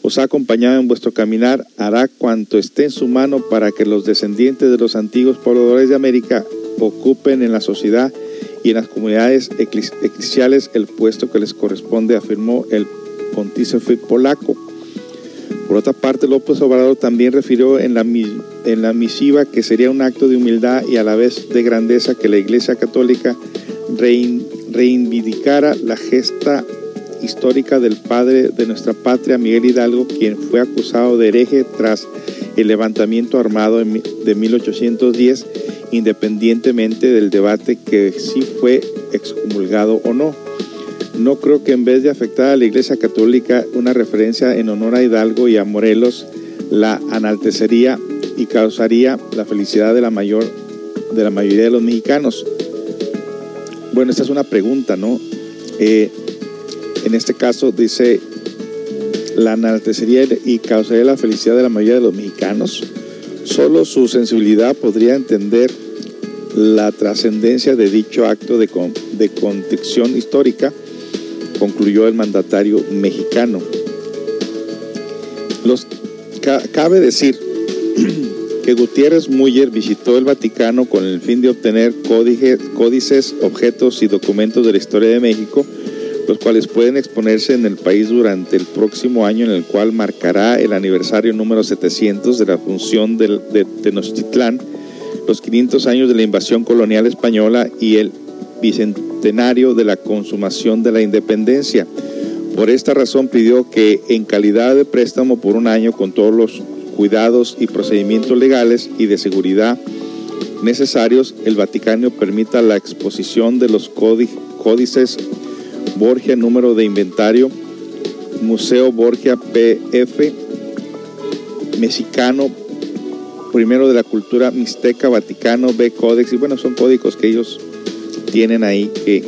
os ha acompañado en vuestro caminar hará cuanto esté en su mano para que los descendientes de los antiguos pobladores de América ocupen en la sociedad y en las comunidades eclesiales el puesto que les corresponde, afirmó el pontífice polaco. Por otra parte, López Obrador también refirió en la, en la misiva que sería un acto de humildad y a la vez de grandeza que la Iglesia Católica reivindicara la gesta histórica del padre de nuestra patria, Miguel Hidalgo, quien fue acusado de hereje tras el levantamiento armado de 1810, independientemente del debate que si fue excomulgado o no. No creo que en vez de afectar a la Iglesia Católica una referencia en honor a Hidalgo y a Morelos la analtecería y causaría la felicidad de la, mayor, de la mayoría de los mexicanos. Bueno, esta es una pregunta, ¿no? Eh, en este caso dice, la enaltecería y causaría la felicidad de la mayoría de los mexicanos. Solo su sensibilidad podría entender la trascendencia de dicho acto de, de contrición histórica concluyó el mandatario mexicano. Los, cabe decir que Gutiérrez Müller visitó el Vaticano con el fin de obtener códices, objetos y documentos de la historia de México, los cuales pueden exponerse en el país durante el próximo año en el cual marcará el aniversario número 700 de la función de, Tenochtitlán, los 500 años de la invasión colonial española y el bicentenario de la consumación de la independencia. Por esta razón pidió que en calidad de préstamo por un año con todos los cuidados y procedimientos legales y de seguridad necesarios, el Vaticano permita la exposición de los códices Borgia, número de inventario, Museo Borgia PF, mexicano, primero de la cultura mixteca, Vaticano, B Codex, y bueno, son códigos que ellos tienen ahí que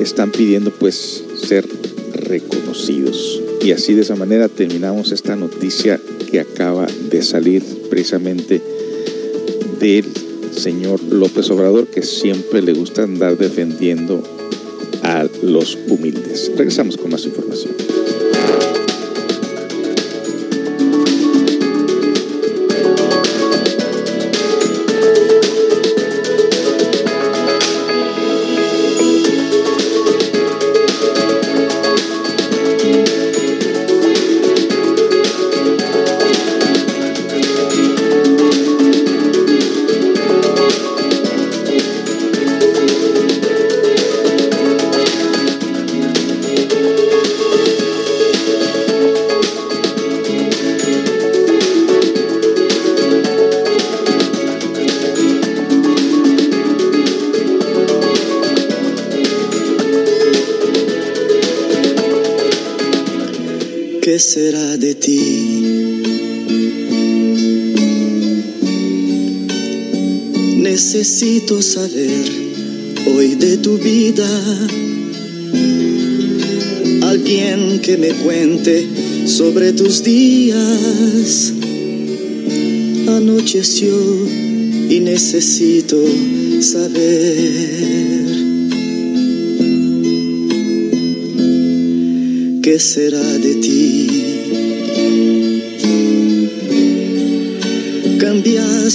están pidiendo pues ser reconocidos. Y así de esa manera terminamos esta noticia que acaba de salir precisamente del señor López Obrador, que siempre le gusta andar defendiendo a los humildes. Regresamos con más información. Necesito saber hoy de tu vida. Alguien que me cuente sobre tus días. Anocheció y necesito saber. ¿Qué será de ti?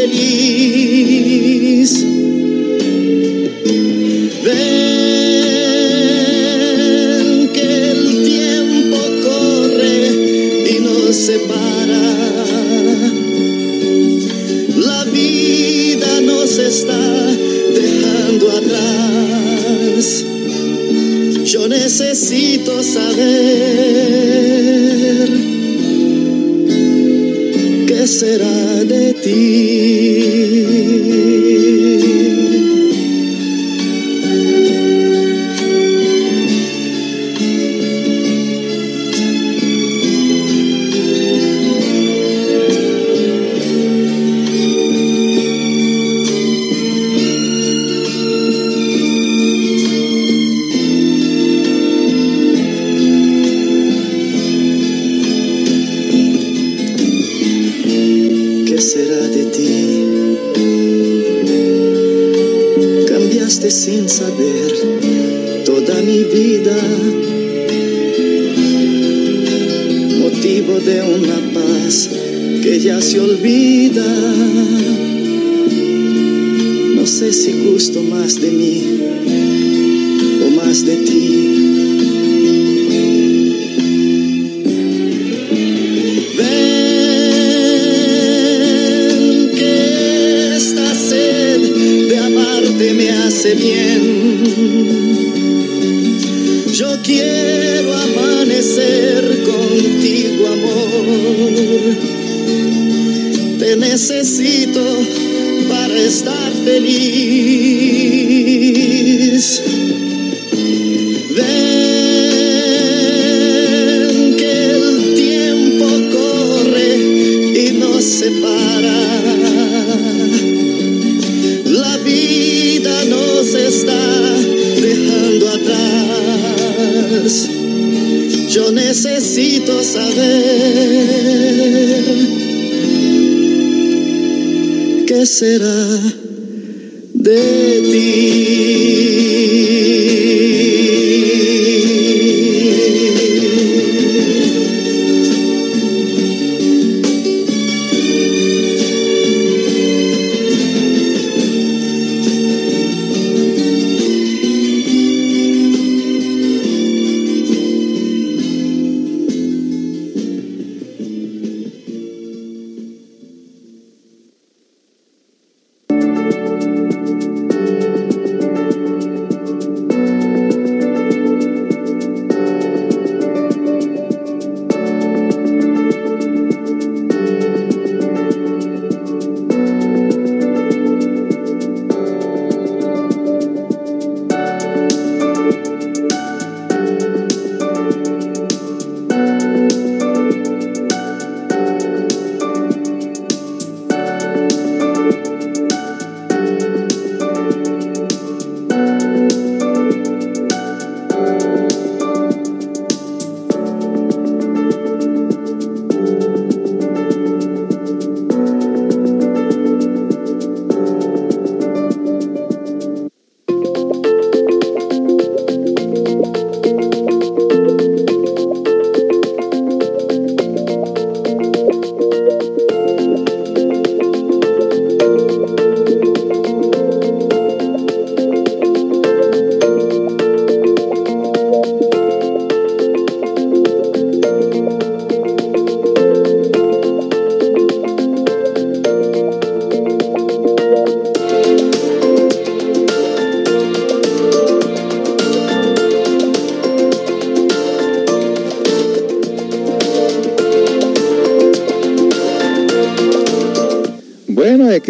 Feliz.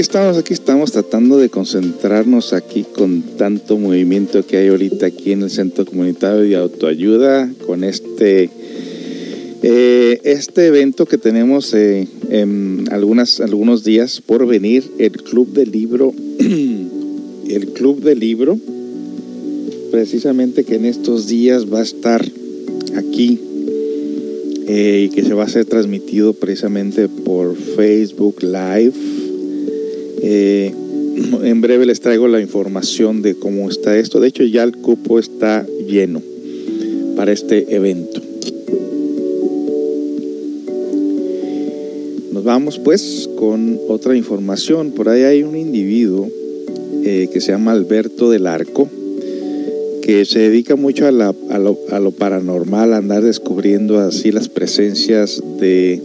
Aquí estamos, aquí estamos tratando de concentrarnos aquí con tanto movimiento que hay ahorita aquí en el Centro Comunitario de Autoayuda con este eh, este evento que tenemos eh, en algunas, algunos días por venir, el Club del Libro, el Club del Libro, precisamente que en estos días va a estar aquí eh, y que se va a ser transmitido precisamente por Facebook Live eh, en breve les traigo la información de cómo está esto. De hecho, ya el cupo está lleno para este evento. Nos vamos pues con otra información. Por ahí hay un individuo eh, que se llama Alberto del Arco, que se dedica mucho a, lo, a lo, paranormal, a andar descubriendo así las presencias de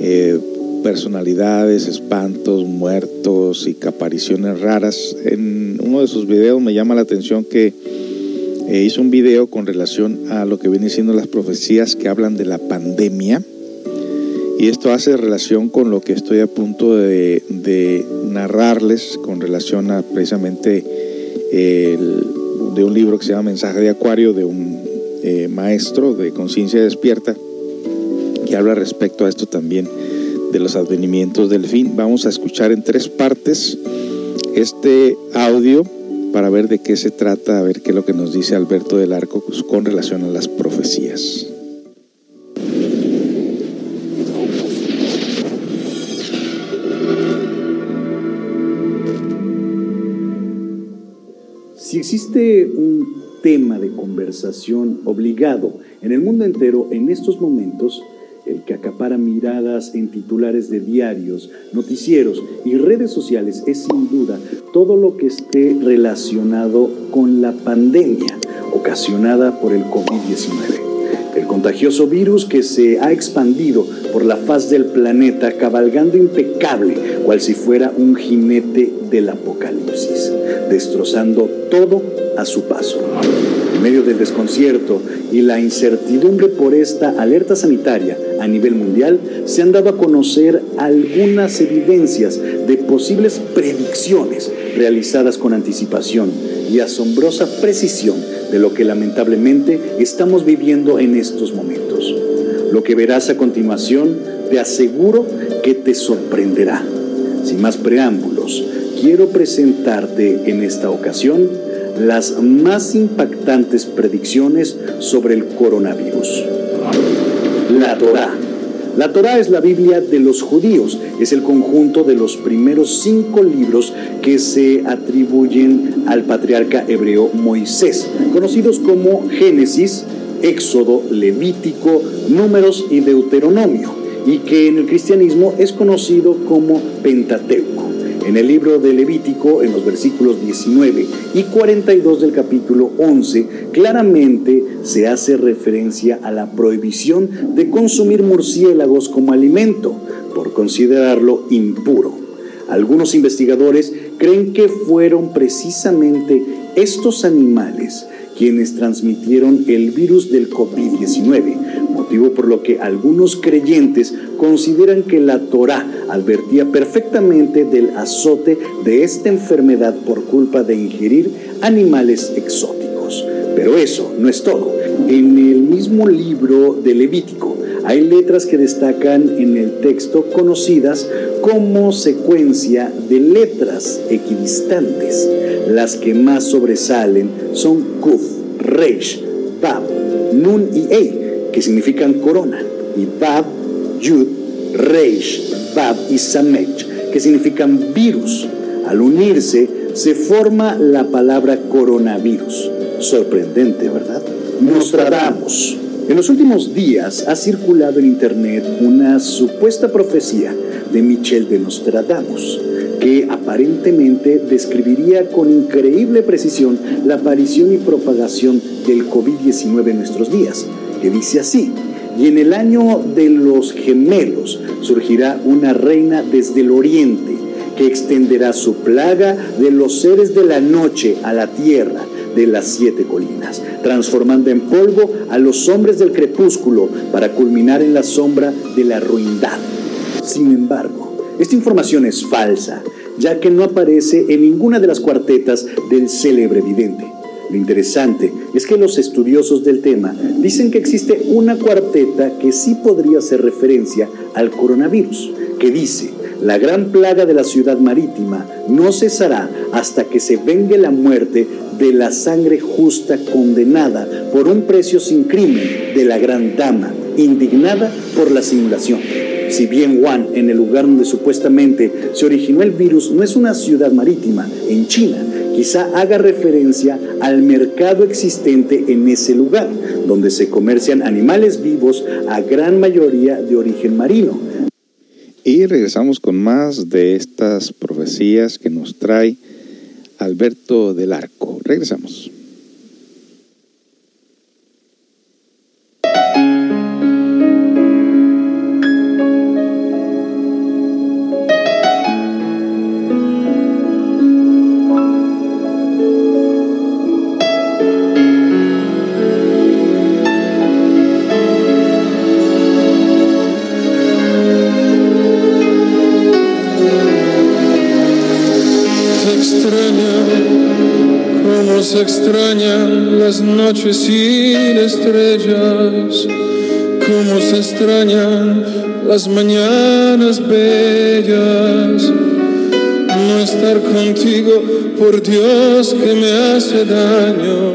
eh, personalidades, espantos, muertos y apariciones raras. En uno de sus videos me llama la atención que eh, hizo un video con relación a lo que vienen siendo las profecías que hablan de la pandemia. Y esto hace relación con lo que estoy a punto de, narrarles con relación a precisamente de un libro que se llama Mensaje de Acuario de un eh, maestro de conciencia despierta que habla respecto a esto también de los advenimientos del fin. Vamos a escuchar en tres partes este audio para ver de qué se trata, a ver qué es lo que nos dice Alberto del Arco pues, con relación a las profecías. Si existe un tema de conversación obligado en el mundo entero en estos momentos, el que acapara miradas en titulares de diarios, noticieros y redes sociales es sin duda todo lo que esté relacionado con la pandemia ocasionada por el COVID-19. El contagioso virus que se ha expandido por la faz del planeta cabalgando impecable, cual si fuera un jinete del apocalipsis, destrozando todo a su paso. En medio del desconcierto y la incertidumbre por esta alerta sanitaria a nivel mundial, se han dado a conocer algunas evidencias de posibles predicciones realizadas con anticipación y asombrosa precisión de lo que lamentablemente estamos viviendo en estos momentos. Lo que verás a continuación te aseguro que te sorprenderá. Sin más preámbulos, quiero presentarte en esta ocasión las más impactantes predicciones sobre el coronavirus. la Torá. La Torá es la Biblia de los judíos, es el conjunto de los primeros cinco libros que se atribuyen al patriarca hebreo Moisés, conocidos como Génesis, Éxodo, Levítico, Números y Deuteronomio, y que en el cristianismo es conocido como Pentateuco. En el libro de Levítico, en los versículos 19 y 42 del capítulo 11, claramente se hace referencia a la prohibición de consumir murciélagos como alimento, por considerarlo impuro. Algunos investigadores creen que fueron precisamente estos animales quienes transmitieron el virus del COVID-19, motivo por lo que algunos creyentes consideran que la Torá advertía perfectamente del azote de esta enfermedad por culpa de ingerir animales exóticos. Pero eso no es todo. En el mismo libro de Levítico hay letras que destacan en el texto conocidas como secuencia de letras equidistantes. Las que más sobresalen son Kuf, Reish, Bab, Nun y Ei, que significan corona, y Bab, Yud, Reish, Bab y Samech, que significan virus. Al unirse se forma la palabra coronavirus. Sorprendente, ¿verdad? Nostradamus. En los últimos días ha circulado en Internet una supuesta profecía de Michel de Nostradamus, que aparentemente describiría con increíble precisión la aparición y propagación del COVID-19 en nuestros días, que dice así, y en el año de los gemelos surgirá una reina desde el oriente, que extenderá su plaga de los seres de la noche a la tierra de las siete colinas, transformando en polvo a los hombres del crepúsculo para culminar en la sombra de la ruindad. Sin embargo, esta información es falsa, ya que no aparece en ninguna de las cuartetas del célebre vidente. Lo interesante es que los estudiosos del tema dicen que existe una cuarteta que sí podría hacer referencia al coronavirus, que dice, la gran plaga de la ciudad marítima no cesará hasta que se vengue la muerte de la sangre justa condenada por un precio sin crimen de la gran dama, indignada por la simulación. Si bien Wuhan, en el lugar donde supuestamente se originó el virus, no es una ciudad marítima, en China, quizá haga referencia al mercado existente en ese lugar, donde se comercian animales vivos a gran mayoría de origen marino. Y regresamos con más de estas profecías que nos trae Alberto del Arco. Regresamos. Se extrañan las noches sin estrellas, como se extrañan las mañanas bellas. No estar contigo, por Dios que me hace daño.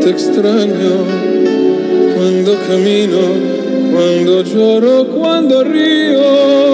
Te extraño cuando camino, cuando lloro, cuando río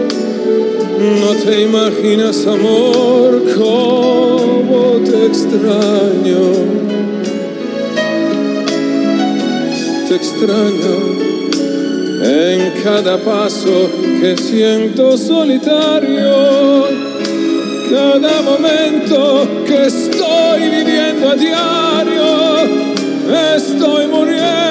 no te imaginas, amor, cómo te extraño. Te extraño en cada paso que siento solitario. Cada momento que estoy viviendo a diario, estoy muriendo,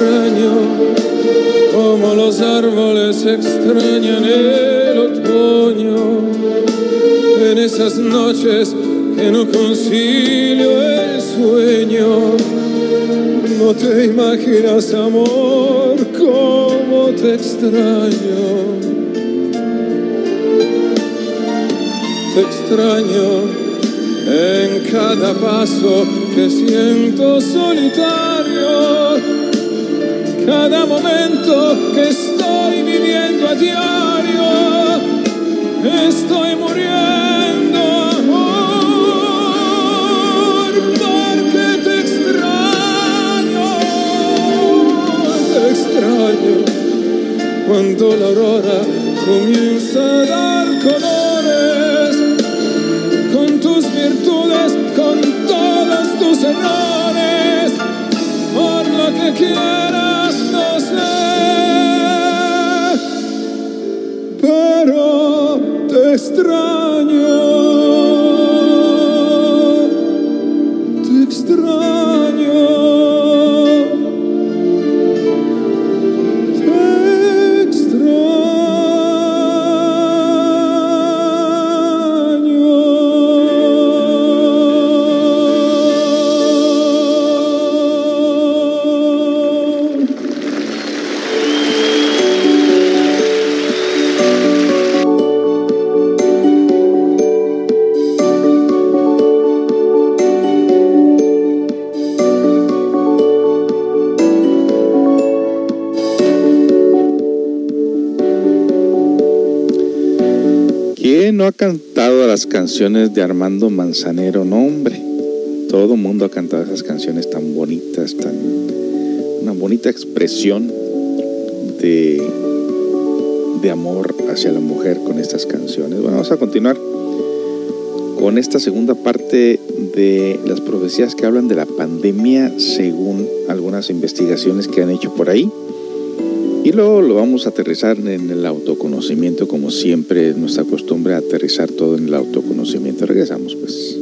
Extraño, como los árboles extrañan el otoño, en esas noches que no concilio el sueño. No te imaginas, amor, cómo te extraño. Te extraño en cada paso que siento solitario cada momento que estoy viviendo a diario, estoy muriendo amor, porque te extraño, te extraño cuando la aurora comienza a dar colores con tus virtudes, con todos tus errores, por lo que quieras. Canciones de Armando Manzanero? No, hombre. Todo el mundo ha cantado esas canciones tan bonitas, tan una bonita expresión de, de amor hacia la mujer con estas canciones. Bueno, vamos a continuar con esta segunda parte de las profecías que hablan de la pandemia según algunas investigaciones que han hecho por ahí. Y luego lo vamos a aterrizar en el autoconocimiento, como siempre es nuestra costumbre, aterrizar todo en el autoconocimiento. Regresamos pues.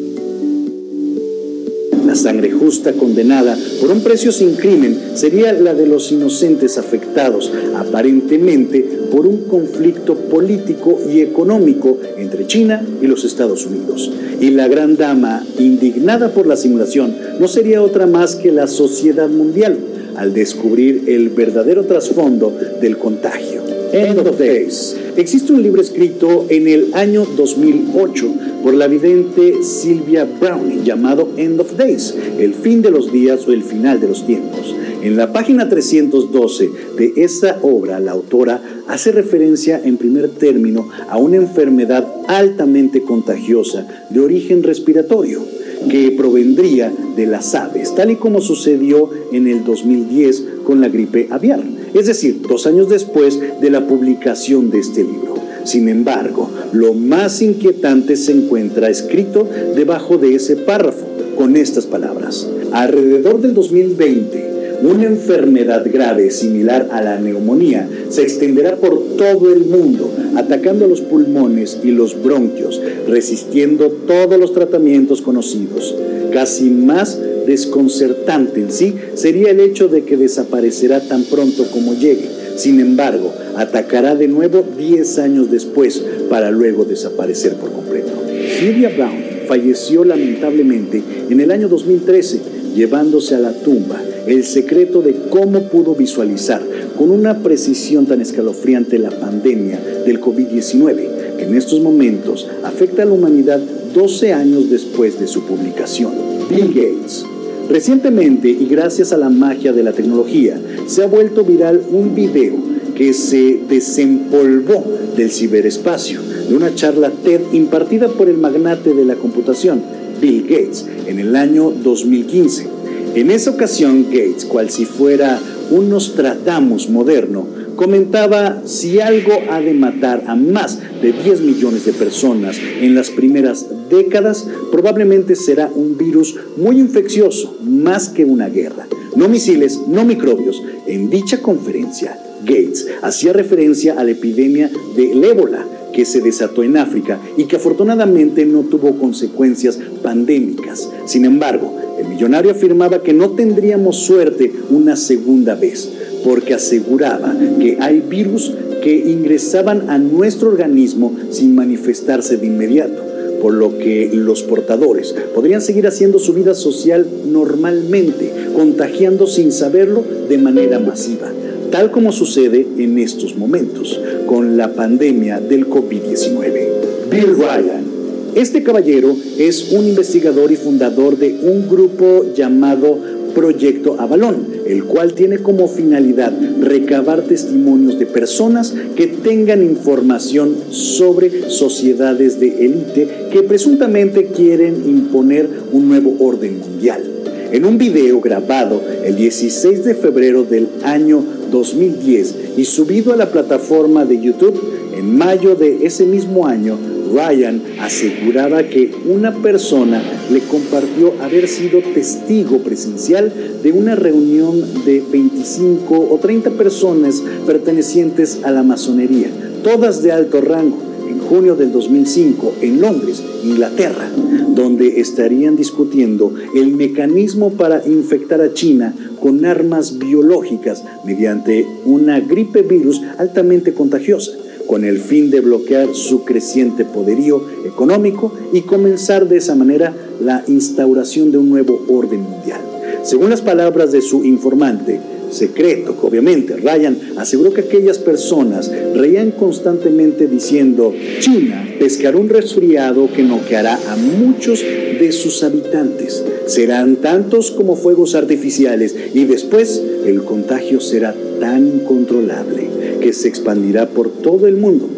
La sangre justa condenada por un precio sin crimen sería la de los inocentes afectados aparentemente por un conflicto político y económico entre China y los Estados Unidos. Y la gran dama, indignada por la simulación, no sería otra más que la sociedad mundial al descubrir el verdadero trasfondo del contagio. End of Days. Existe un libro escrito en el año 2008 por la vidente Sylvia Browning llamado End of Days, el fin de los días o el final de los tiempos. En la página 312 de esta obra, la autora hace referencia en primer término a una enfermedad altamente contagiosa de origen respiratorio que provendría de las aves, tal y como sucedió en el 2010 con la gripe aviar, es decir, dos años después de la publicación de este libro. Sin embargo, lo más inquietante se encuentra escrito debajo de ese párrafo, con estas palabras. Alrededor del 2020, una enfermedad grave similar a la neumonía se extenderá por todo el mundo, atacando los pulmones y los bronquios, resistiendo todos los tratamientos conocidos. Casi más desconcertante en sí sería el hecho de que desaparecerá tan pronto como llegue. Sin embargo, atacará de nuevo 10 años después para luego desaparecer por completo. Sylvia Brown falleció lamentablemente en el año 2013, llevándose a la tumba el secreto de cómo pudo visualizar con una precisión tan escalofriante la pandemia del COVID-19, que en estos momentos afecta a la humanidad 12 años después de su publicación. Bill Gates. Recientemente, y gracias a la magia de la tecnología, se ha vuelto viral un video que se desempolvó del ciberespacio, de una charla TED impartida por el magnate de la computación, Bill Gates, en el año 2015. En esa ocasión, Gates, cual si fuera un Nostradamus moderno, comentaba si algo ha de matar a más de 10 millones de personas en las primeras décadas, probablemente será un virus muy infeccioso, más que una guerra. No misiles, no microbios. En dicha conferencia, Gates hacía referencia a la epidemia del ébola que se desató en África y que afortunadamente no tuvo consecuencias pandémicas. Sin embargo, el millonario afirmaba que no tendríamos suerte una segunda vez, porque aseguraba que hay virus que ingresaban a nuestro organismo sin manifestarse de inmediato, por lo que los portadores podrían seguir haciendo su vida social normalmente, contagiando sin saberlo de manera masiva, tal como sucede en estos momentos con la pandemia del COVID-19. Bill Ryan este caballero es un investigador y fundador de un grupo llamado Proyecto Avalón, el cual tiene como finalidad recabar testimonios de personas que tengan información sobre sociedades de élite que presuntamente quieren imponer un nuevo orden mundial. En un video grabado el 16 de febrero del año 2010 y subido a la plataforma de YouTube en mayo de ese mismo año, Ryan aseguraba que una persona le compartió haber sido testigo presencial de una reunión de 25 o 30 personas pertenecientes a la masonería, todas de alto rango, en junio del 2005 en Londres, Inglaterra, donde estarían discutiendo el mecanismo para infectar a China con armas biológicas mediante una gripe virus altamente contagiosa con el fin de bloquear su creciente poderío económico y comenzar de esa manera la instauración de un nuevo orden mundial. Según las palabras de su informante, secreto, obviamente, Ryan aseguró que aquellas personas reían constantemente diciendo, China pescará un resfriado que noqueará a muchos de sus habitantes. Serán tantos como fuegos artificiales y después el contagio será tan incontrolable que se expandirá por todo el mundo,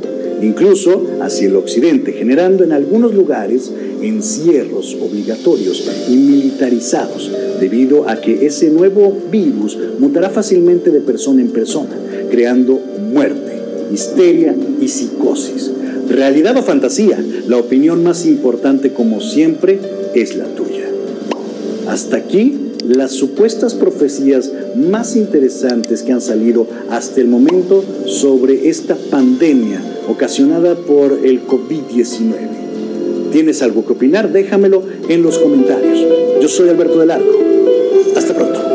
incluso hacia el occidente, generando en algunos lugares encierros obligatorios y militarizados, debido a que ese nuevo virus mutará fácilmente de persona en persona, creando muerte, histeria y psicosis. Realidad o fantasía, la opinión más importante como siempre es la tuya. Hasta aquí las supuestas profecías más interesantes que han salido hasta el momento sobre esta pandemia ocasionada por el COVID-19. ¿Tienes algo que opinar? Déjamelo en los comentarios. Yo soy Alberto del Arco. Hasta pronto.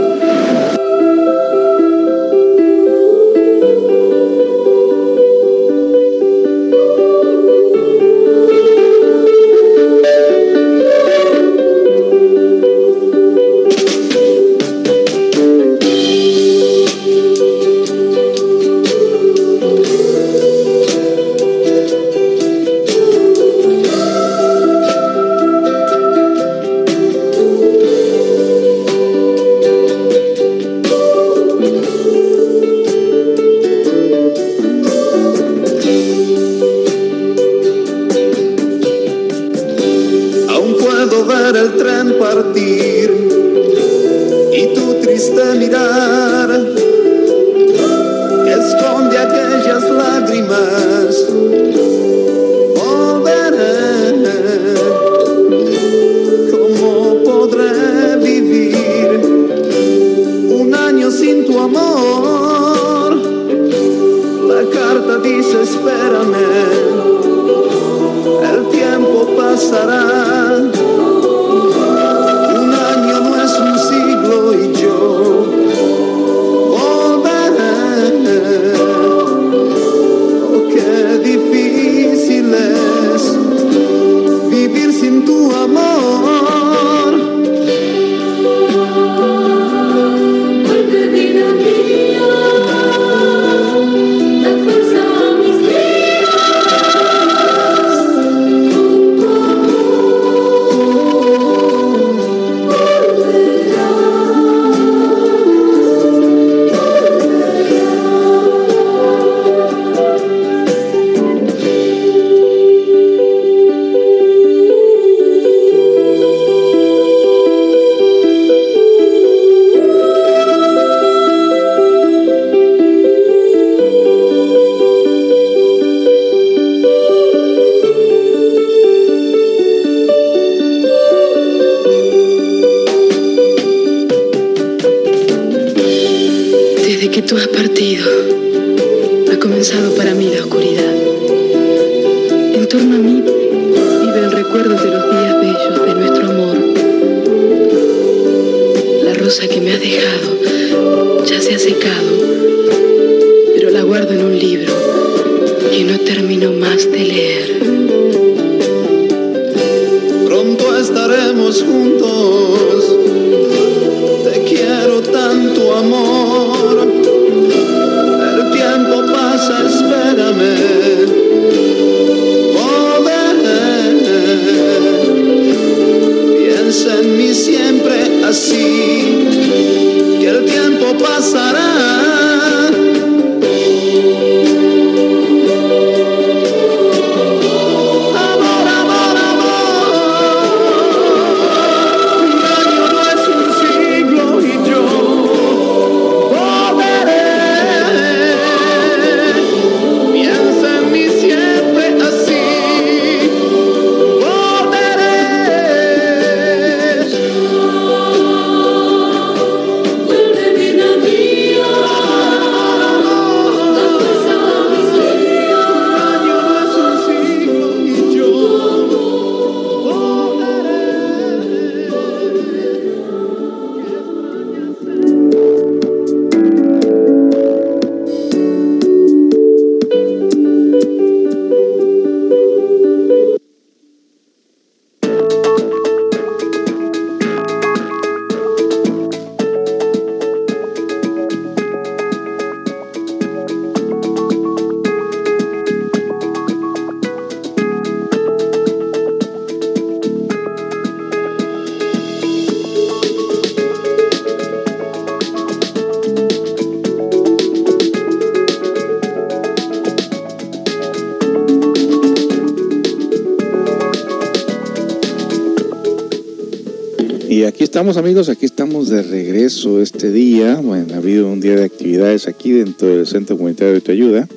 Estamos amigos, aquí estamos de regreso este día. Bueno, ha habido un día de actividades aquí dentro del Centro Comunitario de Ayuda.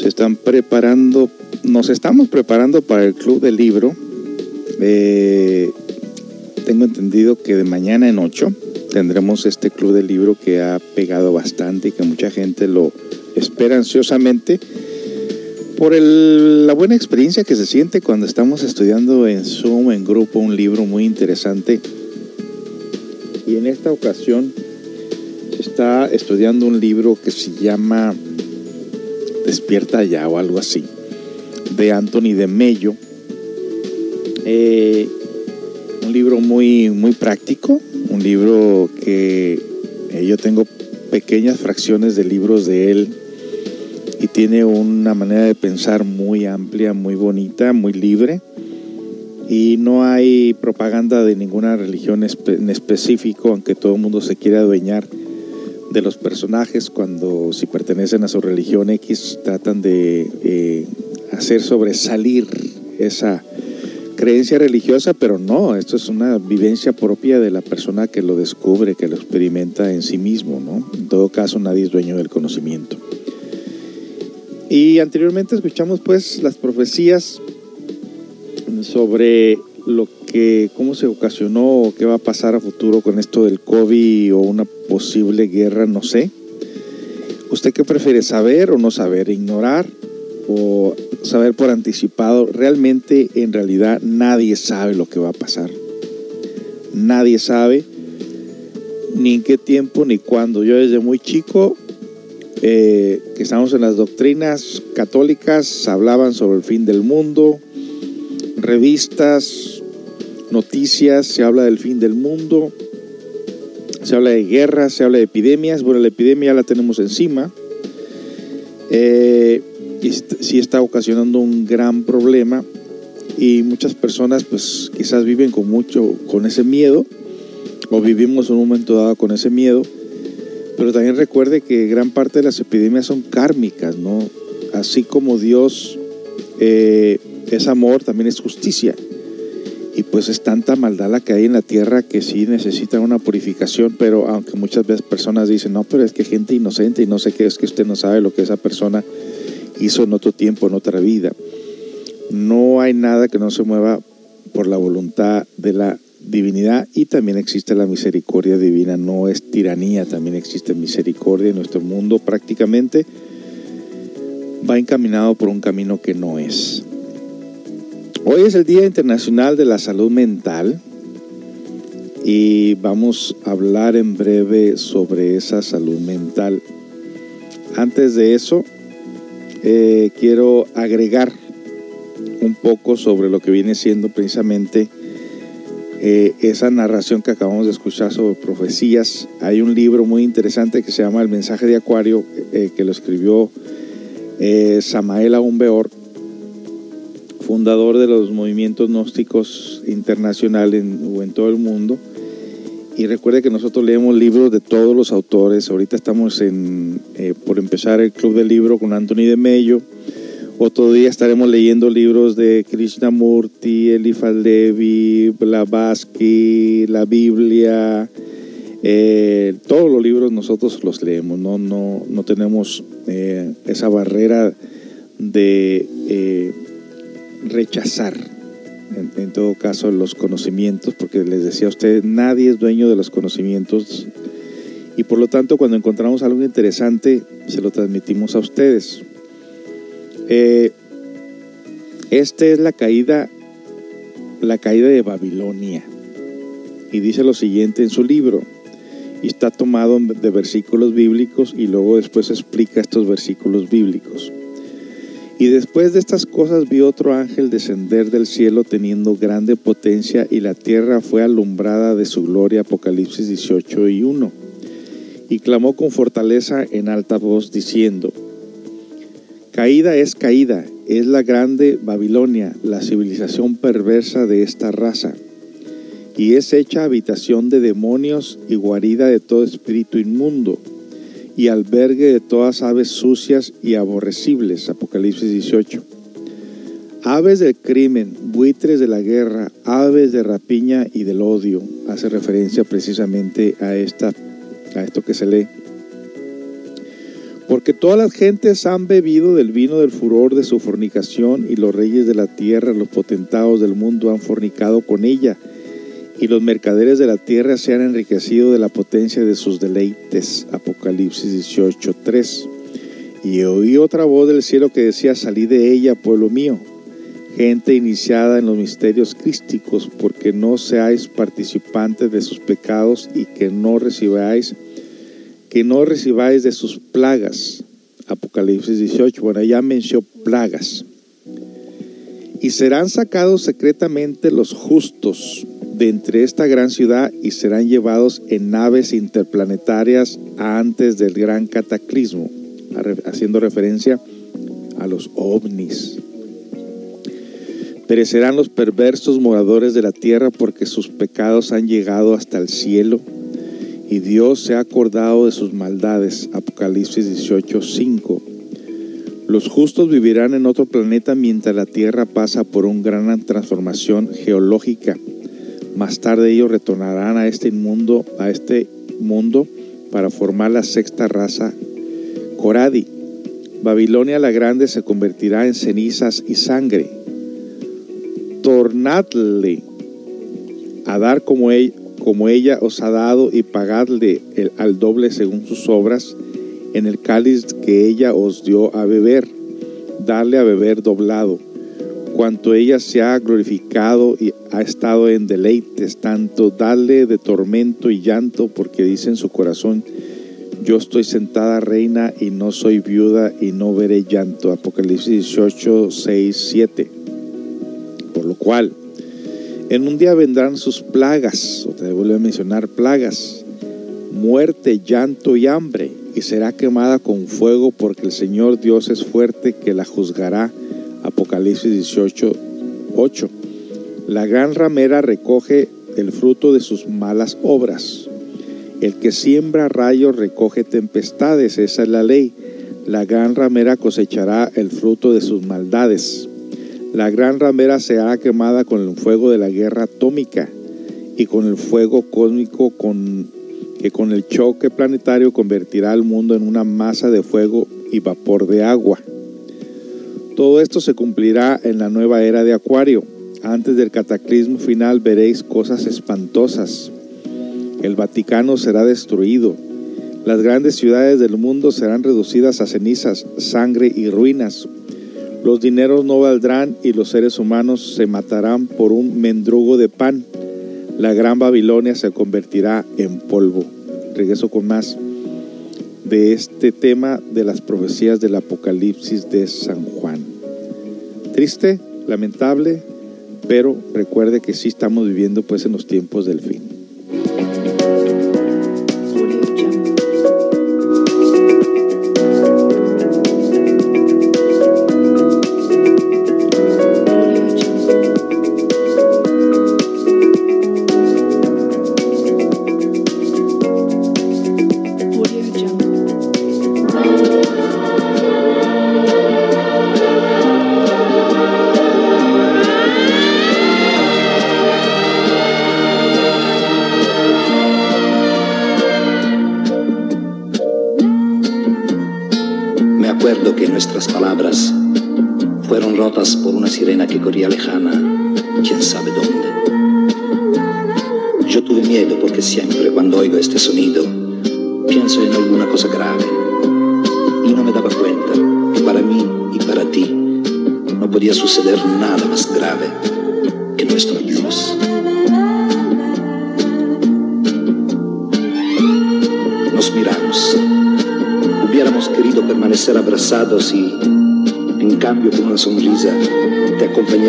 Se están preparando, nos estamos preparando para el Club del Libro. Eh, tengo entendido que de mañana en 8 tendremos este Club del Libro que ha pegado bastante y que mucha gente lo espera ansiosamente por el- la buena experiencia que se siente cuando estamos estudiando en Zoom, grupo, un libro muy interesante. Y en esta ocasión está estudiando un libro que se llama Despierta ya o algo así, de Anthony de Mello. Eh, un libro muy, muy práctico, un libro que yo tengo pequeñas fracciones de libros de él y tiene una manera de pensar muy amplia, muy bonita, muy libre. Y no hay propaganda de ninguna religión en específico, aunque todo el mundo se quiera adueñar de los personajes cuando si pertenecen a su religión X tratan de eh, hacer sobresalir esa creencia religiosa, pero no, esto es una vivencia propia de la persona que lo descubre, que lo experimenta en sí mismo, ¿no? En todo caso, nadie es dueño del conocimiento. Y anteriormente escuchamos pues las profecías sobre lo que, cómo se ocasionó o qué va a pasar a futuro con esto del COVID o una posible guerra, no sé. ¿Usted qué prefiere saber o no saber? ¿Ignorar o saber por anticipado? Realmente, en realidad, nadie sabe lo que va a pasar. Nadie sabe ni en qué tiempo ni cuándo. Yo desde muy chico eh, que estamos en las doctrinas católicas, hablaban sobre el fin del mundo, revistas, noticias, se habla del fin del mundo, se habla de guerras, se habla de epidemias, bueno, la epidemia ya la tenemos encima, eh, y sí está ocasionando un gran problema y muchas personas pues quizás viven con mucho, con ese miedo, o vivimos en un momento dado con ese miedo, pero también recuerde que gran parte de las epidemias son kármicas, ¿no? Así como Dios eh, es amor, también es justicia. Y pues es tanta maldad la que hay en la tierra que sí necesitan una purificación, pero aunque muchas veces personas dicen, no, pero es que gente inocente y no sé qué, es que usted no sabe lo que esa persona hizo en otro tiempo, en otra vida. No hay nada que no se mueva por la voluntad de la divinidad y también existe la misericordia divina, no es tiranía, también existe misericordia en nuestro mundo prácticamente va encaminado por un camino que no es. Hoy es el Día Internacional de la Salud Mental y vamos a hablar en breve sobre esa salud mental. Antes de eso, eh, quiero agregar un poco sobre lo que viene siendo precisamente eh, esa narración que acabamos de escuchar sobre profecías. Hay un libro muy interesante que se llama El mensaje de Acuario, eh, que lo escribió Samael Aumbeor, fundador de los movimientos gnósticos internacionales o en todo el mundo. Y recuerde que nosotros leemos libros de todos los autores. Ahorita estamos en, eh, por empezar el Club del Libro con Anthony de Mello. Otro día estaremos leyendo libros de Krishnamurti, Eliphas Levi, Blavatsky, la Biblia. Eh, todos los libros nosotros los leemos, no, no, no tenemos eh, esa barrera de rechazar en, todo caso los conocimientos, porque les decía a ustedes, nadie es dueño de los conocimientos y por lo tanto cuando encontramos algo interesante se lo transmitimos a ustedes. Eh, esta es la caída, la caída de Babilonia y dice lo siguiente en su libro y está tomado de versículos bíblicos y luego después explica estos versículos bíblicos. Y después de estas cosas vi otro ángel descender del cielo teniendo grande potencia y la tierra fue alumbrada de su gloria. Apocalipsis 18 y 1. Y clamó con fortaleza en alta voz diciendo, Caída es caída, es la grande Babilonia, la civilización perversa de esta raza, y es hecha habitación de demonios y guarida de todo espíritu inmundo y albergue de todas aves sucias y aborrecibles. Apocalipsis 18. Aves del crimen, buitres de la guerra, aves de rapiña y del odio. Hace referencia precisamente a, esta, a esto que se lee. Porque todas las gentes han bebido del vino del furor de su fornicación y los reyes de la tierra, los potentados del mundo han fornicado con ella y los mercaderes de la tierra se han enriquecido de la potencia de sus deleites. Apocalipsis 18:3. Y oí otra voz del cielo que decía, salí de ella, pueblo mío, gente iniciada en los misterios crísticos, porque no seáis participantes de sus pecados y que no recibáis, que no recibáis de sus plagas. Apocalipsis 18, bueno, ya mencionó plagas. Y serán sacados secretamente los justos de entre esta gran ciudad y serán llevados en naves interplanetarias antes del gran cataclismo, haciendo referencia a los ovnis. Perecerán los perversos moradores de la tierra porque sus pecados han llegado hasta el cielo y Dios se ha acordado de sus maldades. Apocalipsis 18:5. Los justos vivirán en otro planeta mientras la tierra pasa por una gran transformación geológica más tarde ellos retornarán a este mundo, a este mundo para formar la sexta raza Coradi. Babilonia la Grande se convertirá en cenizas y sangre. Tornadle a dar como ella, os ha dado y pagadle al doble según sus obras en el cáliz que ella os dio a beber, darle a beber doblado cuanto ella se ha glorificado y ha estado en deleites, tanto dale de tormento y llanto, porque dice en su corazón, yo estoy sentada reina y no soy viuda y no veré llanto. Apocalipsis 18, 6, 7. Por lo cual, en un día vendrán sus plagas, otra vez vuelvo a mencionar plagas, muerte, llanto y hambre, y será quemada con fuego, porque el Señor Dios es fuerte que la juzgará Apocalipsis 18, 8. La gran ramera recoge el fruto de sus malas obras. El que siembra rayos recoge tempestades, esa es la ley. La gran ramera cosechará el fruto de sus maldades. La gran ramera será quemada con el fuego de la guerra atómica y con el fuego cósmico con, que con el choque planetario convertirá al mundo en una masa de fuego y vapor de agua. Todo esto se cumplirá en la nueva era de Acuario. Antes del cataclismo final veréis cosas espantosas. El Vaticano será destruido. Las grandes ciudades del mundo serán reducidas a cenizas, sangre y ruinas. Los dineros no valdrán y los seres humanos se matarán por un mendrugo de pan. La gran Babilonia se convertirá en polvo. Regreso con más de este tema de las profecías del Apocalipsis de San Juan. Triste, lamentable, pero recuerde que sí estamos viviendo pues en los tiempos del fin.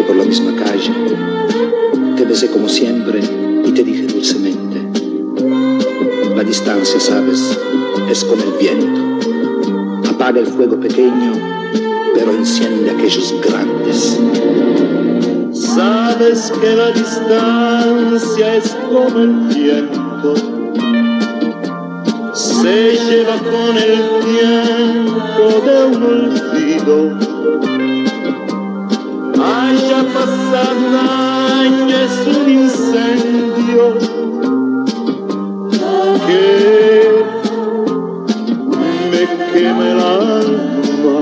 Por la misma calle. Te besé como siempre y te dije dulcemente, la distancia, sabes, es como el viento. Apaga el fuego pequeño, pero enciende aquellos grandes. Sabes que la distancia es como el viento, se lleva con el tiempo de un olvido. Es un incendio que me quema el alma.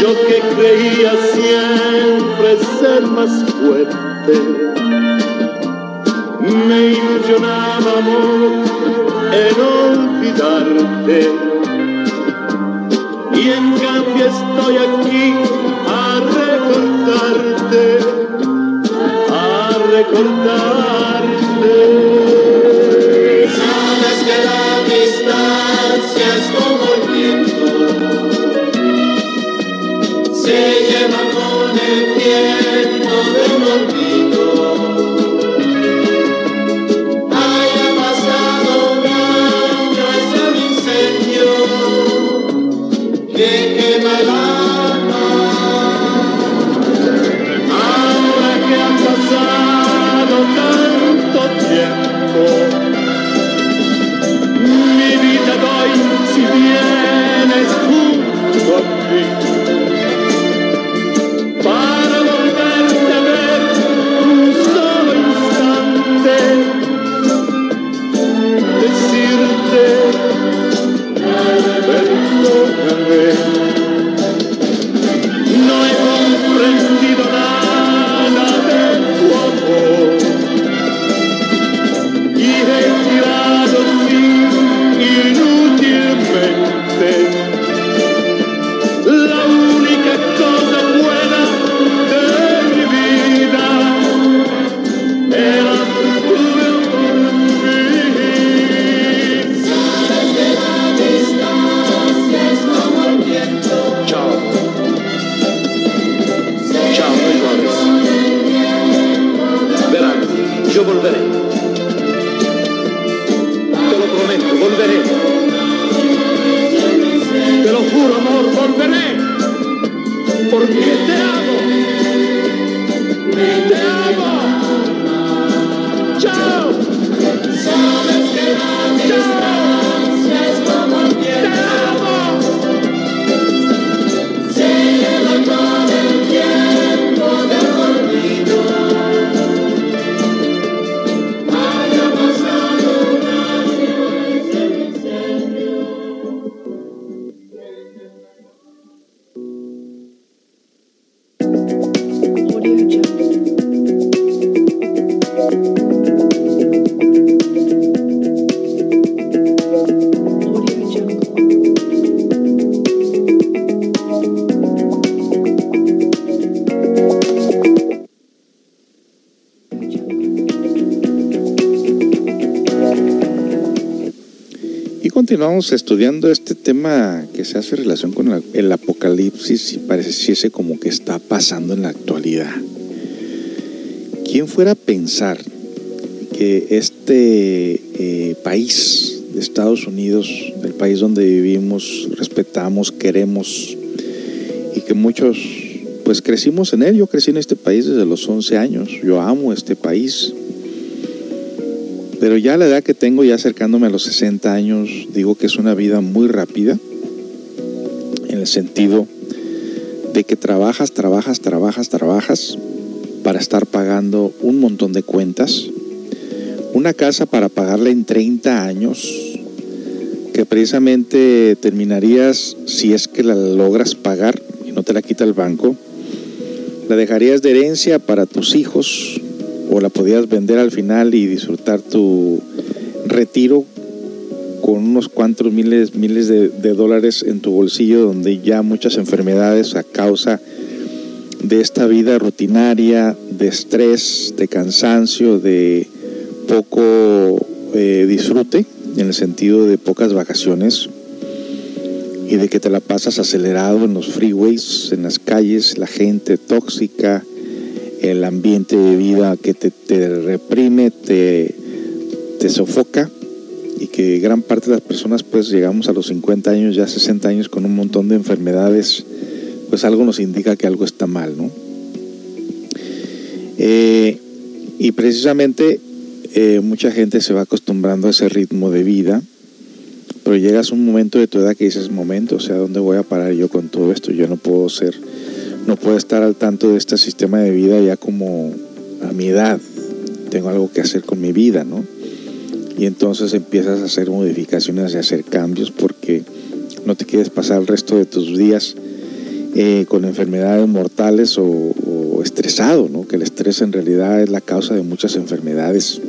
Yo que creía siempre ser más fuerte, me ilusionaba amor en olvidarte. Y en cambio estoy aquí a continuamos estudiando este tema que se hace relación con el apocalipsis y pareciese como que está pasando en la actualidad. ¿Quién fuera a pensar que este eh, país de Estados Unidos, el país donde vivimos, respetamos, queremos y que muchos pues crecimos en él, yo crecí en este país desde los 11 años, yo amo este país, pero ya la edad que tengo, ya acercándome a los 60 años, digo que es una vida muy rápida, en el sentido de que trabajas, trabajas, trabajas, trabajas para estar pagando un montón de cuentas, una casa para pagarla en 30 años, que precisamente terminarías, si es que la logras pagar y no te la quita el banco, la dejarías de herencia para tus hijos o la podías vender al final y disfrutar tu retiro con unos cuantos miles, miles de, dólares en tu bolsillo donde ya muchas enfermedades a causa de esta vida rutinaria, de estrés, de cansancio, de poco eh, disfrute, en el sentido de pocas vacaciones y de que te la pasas acelerado en los freeways, en las calles, la gente tóxica, el ambiente de vida que te, reprime, te, te sofoca y que gran parte de las personas pues llegamos a los 50 años, ya 60 años con un montón de enfermedades, pues algo nos indica que algo está mal, ¿no? Eh, y precisamente eh, mucha gente se va acostumbrando a ese ritmo de vida, pero llegas a un momento de tu edad que dices, momento, o sea, ¿dónde voy a parar yo con todo esto? Yo no puedo ser, no puedo estar al tanto de este sistema de vida ya como a mi edad. Tengo algo que hacer con mi vida, ¿no? Y entonces empiezas a hacer modificaciones y a hacer cambios porque no te quieres pasar el resto de tus días eh, con enfermedades mortales o, o estresado, ¿no? Que el estrés en realidad es la causa de muchas enfermedades.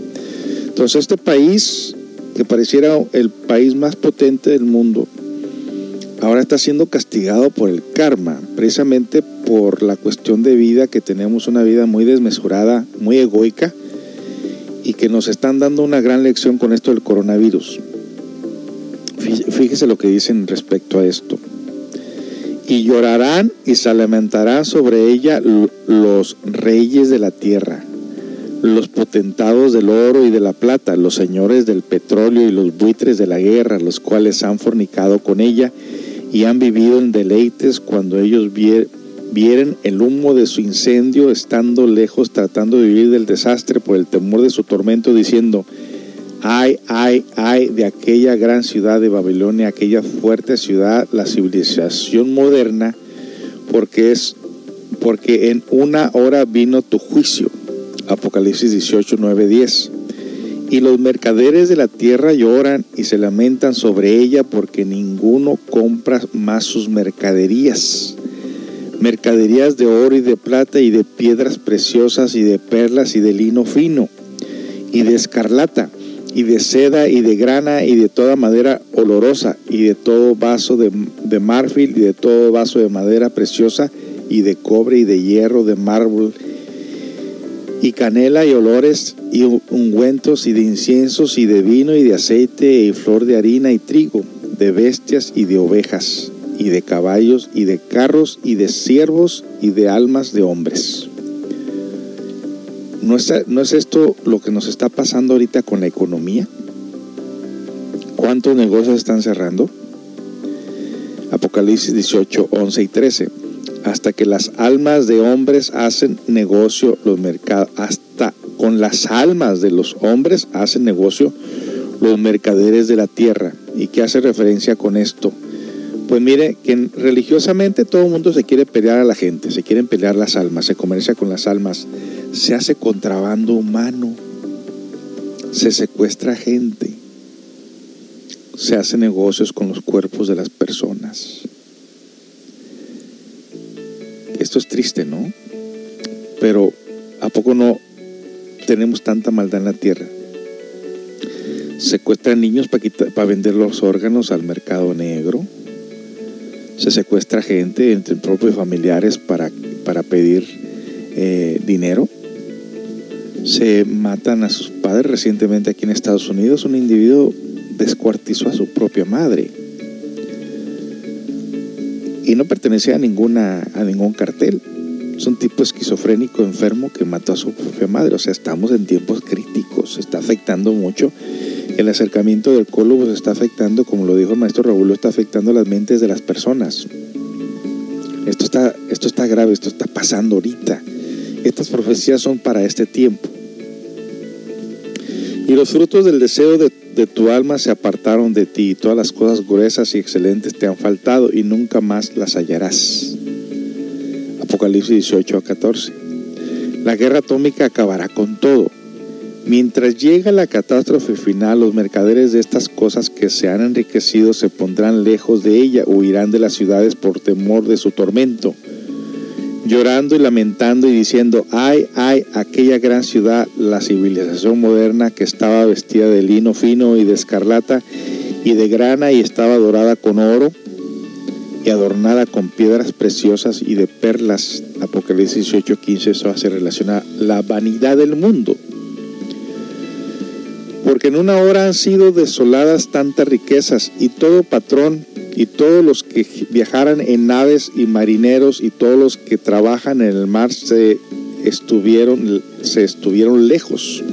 Entonces este país, que pareciera el país más potente del mundo, ahora está siendo castigado por el karma, precisamente por la cuestión de vida, que tenemos una vida muy desmesurada, muy egoica, y que nos están dando una gran lección con esto del coronavirus. Fí- Fíjese lo que dicen respecto a esto. Y llorarán y se lamentarán sobre ella los reyes de la tierra, los potentados del oro y de la plata, los señores del petróleo y los buitres de la guerra, los cuales han fornicado con ella y han vivido en deleites cuando ellos vie- vieren el humo de su incendio, estando lejos, tratando de vivir del desastre por el temor de su tormento, diciendo, ay, ay, ay de aquella gran ciudad de Babilonia, aquella fuerte ciudad, la civilización moderna, porque es porque en una hora vino tu juicio. Apocalipsis 18, 9, 10. Y los mercaderes de la tierra lloran y se lamentan sobre ella porque ninguno compra más sus mercaderías. Mercaderías de oro y de plata y de piedras preciosas y de perlas y de lino fino y de escarlata y de seda y de grana y de toda madera olorosa y de todo vaso de, de marfil y de todo vaso de madera preciosa y de cobre y de hierro de mármol y canela y olores y ungüentos y de inciensos y de vino y de aceite y flor de harina y trigo, de bestias y de ovejas y de caballos y de carros y de siervos y de almas de hombres. ¿No es, ¿No es esto lo que nos está pasando ahorita con la economía? ¿Cuántos negocios están cerrando? Apocalipsis 18, 11 y 13 hasta que las almas de hombres hacen negocio los mercados, hasta con las almas de los hombres hacen negocio los mercaderes de la tierra. ¿Y qué hace referencia con esto? Pues mire, que religiosamente todo el mundo se quiere pelear a la gente, se quieren pelear las almas, se comercia con las almas, se hace contrabando humano, se secuestra gente, se hace negocios con los cuerpos de las personas. Esto es triste, ¿no? Pero ¿a poco no tenemos tanta maldad en la tierra? Secuestran niños para vender los órganos al mercado negro. Se secuestra gente entre propios familiares para, para pedir eh, dinero. Se matan a sus padres recientemente aquí en Estados Unidos. Un individuo descuartizó a su propia madre. Y no pertenecía a, ninguna, a ningún cartel. Es un tipo esquizofrénico enfermo que mató a su propia madre. O sea, estamos en tiempos críticos. Está afectando mucho. El acercamiento del cólubo se está afectando, como lo dijo el maestro Raúl, está afectando las mentes de las personas. Esto está, esto está grave, esto está pasando ahorita. Estas profecías son para este tiempo. Y los frutos del deseo de, de, tu alma se apartaron de ti, y todas las cosas gruesas y excelentes te han faltado, y nunca más las hallarás. Apocalipsis 18 a 14. La guerra atómica acabará con todo. Mientras llega la catástrofe final, los mercaderes de estas cosas que se han enriquecido se pondrán lejos de ella, huirán de las ciudades por temor de su tormento llorando y lamentando y diciendo, ay, ay, aquella gran ciudad, la civilización moderna que estaba vestida de lino fino y de escarlata y de grana y estaba dorada con oro y adornada con piedras preciosas y de perlas. Apocalipsis 18, 15, eso hace relación a la vanidad del mundo. Porque en una hora han sido desoladas tantas riquezas y todo patrón y todos los que viajaran en naves y marineros y todos los que trabajan en el mar se estuvieron, se estuvieron lejos.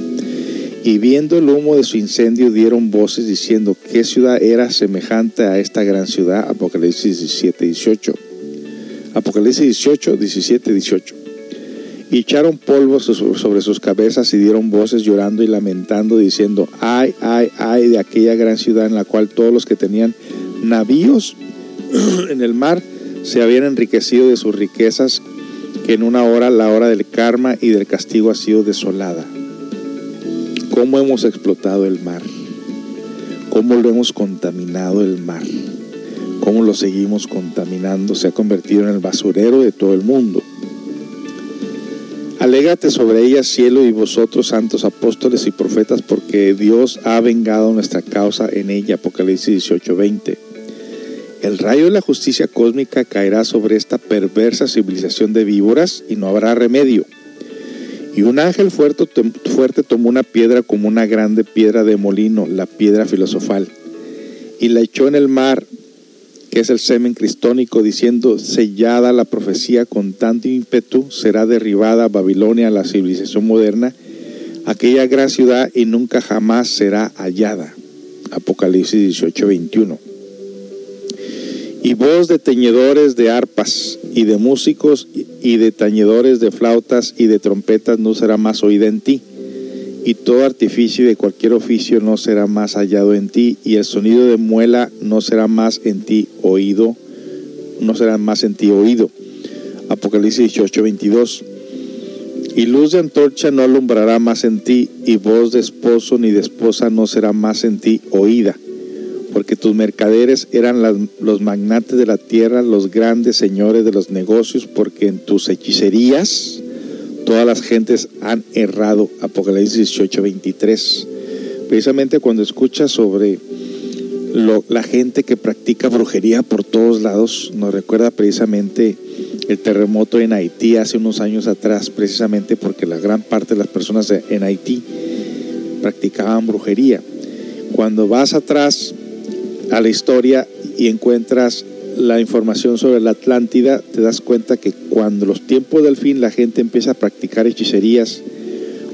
Y viendo el humo de su incendio dieron voces diciendo qué ciudad era semejante a esta gran ciudad. Apocalipsis 17, 18. Apocalipsis 18, 17, 18. Y echaron polvo sobre sus cabezas y dieron voces llorando y lamentando diciendo, ay, ay, ay de aquella gran ciudad en la cual todos los que tenían navíos en el mar se habían enriquecido de sus riquezas, que en una hora, la hora del karma y del castigo ha sido desolada. ¿Cómo hemos explotado el mar? ¿Cómo lo hemos contaminado el mar? ¿Cómo lo seguimos contaminando? Se ha convertido en el basurero de todo el mundo. Alégate sobre ella, cielo, y vosotros, santos apóstoles y profetas, porque Dios ha vengado nuestra causa en ella. Apocalipsis 18:20. El rayo de la justicia cósmica caerá sobre esta perversa civilización de víboras y no habrá remedio. Y un ángel fuerte, tomó una piedra como una grande piedra de molino, la piedra filosofal, y la echó en el mar, que es el semen cristónico, diciendo, sellada la profecía con tanto ímpetu, será derribada Babilonia, la civilización moderna, aquella gran ciudad, y nunca jamás será hallada. Apocalipsis 18, 21 y voz de teñedores de arpas y de músicos y de tañedores de flautas y de trompetas no será más oída en ti, y todo artificio de cualquier oficio no será más hallado en ti, y el sonido de muela no será más en ti oído, no será más en ti oído. Apocalipsis 18, 22. Y luz de antorcha no alumbrará más en ti, y voz de esposo ni de esposa no será más en ti oída porque tus mercaderes eran los magnates de la tierra, los grandes señores de los negocios, porque en tus hechicerías todas las gentes han errado. Apocalipsis 18, 23. Precisamente cuando escuchas sobre la gente que practica brujería por todos lados, nos recuerda precisamente el terremoto en Haití hace unos años atrás, precisamente porque la gran parte de las personas en Haití practicaban brujería. Cuando vas atrás a la historia y encuentras la información sobre la Atlántida, te das cuenta que cuando los tiempos del fin la gente empieza a practicar hechicerías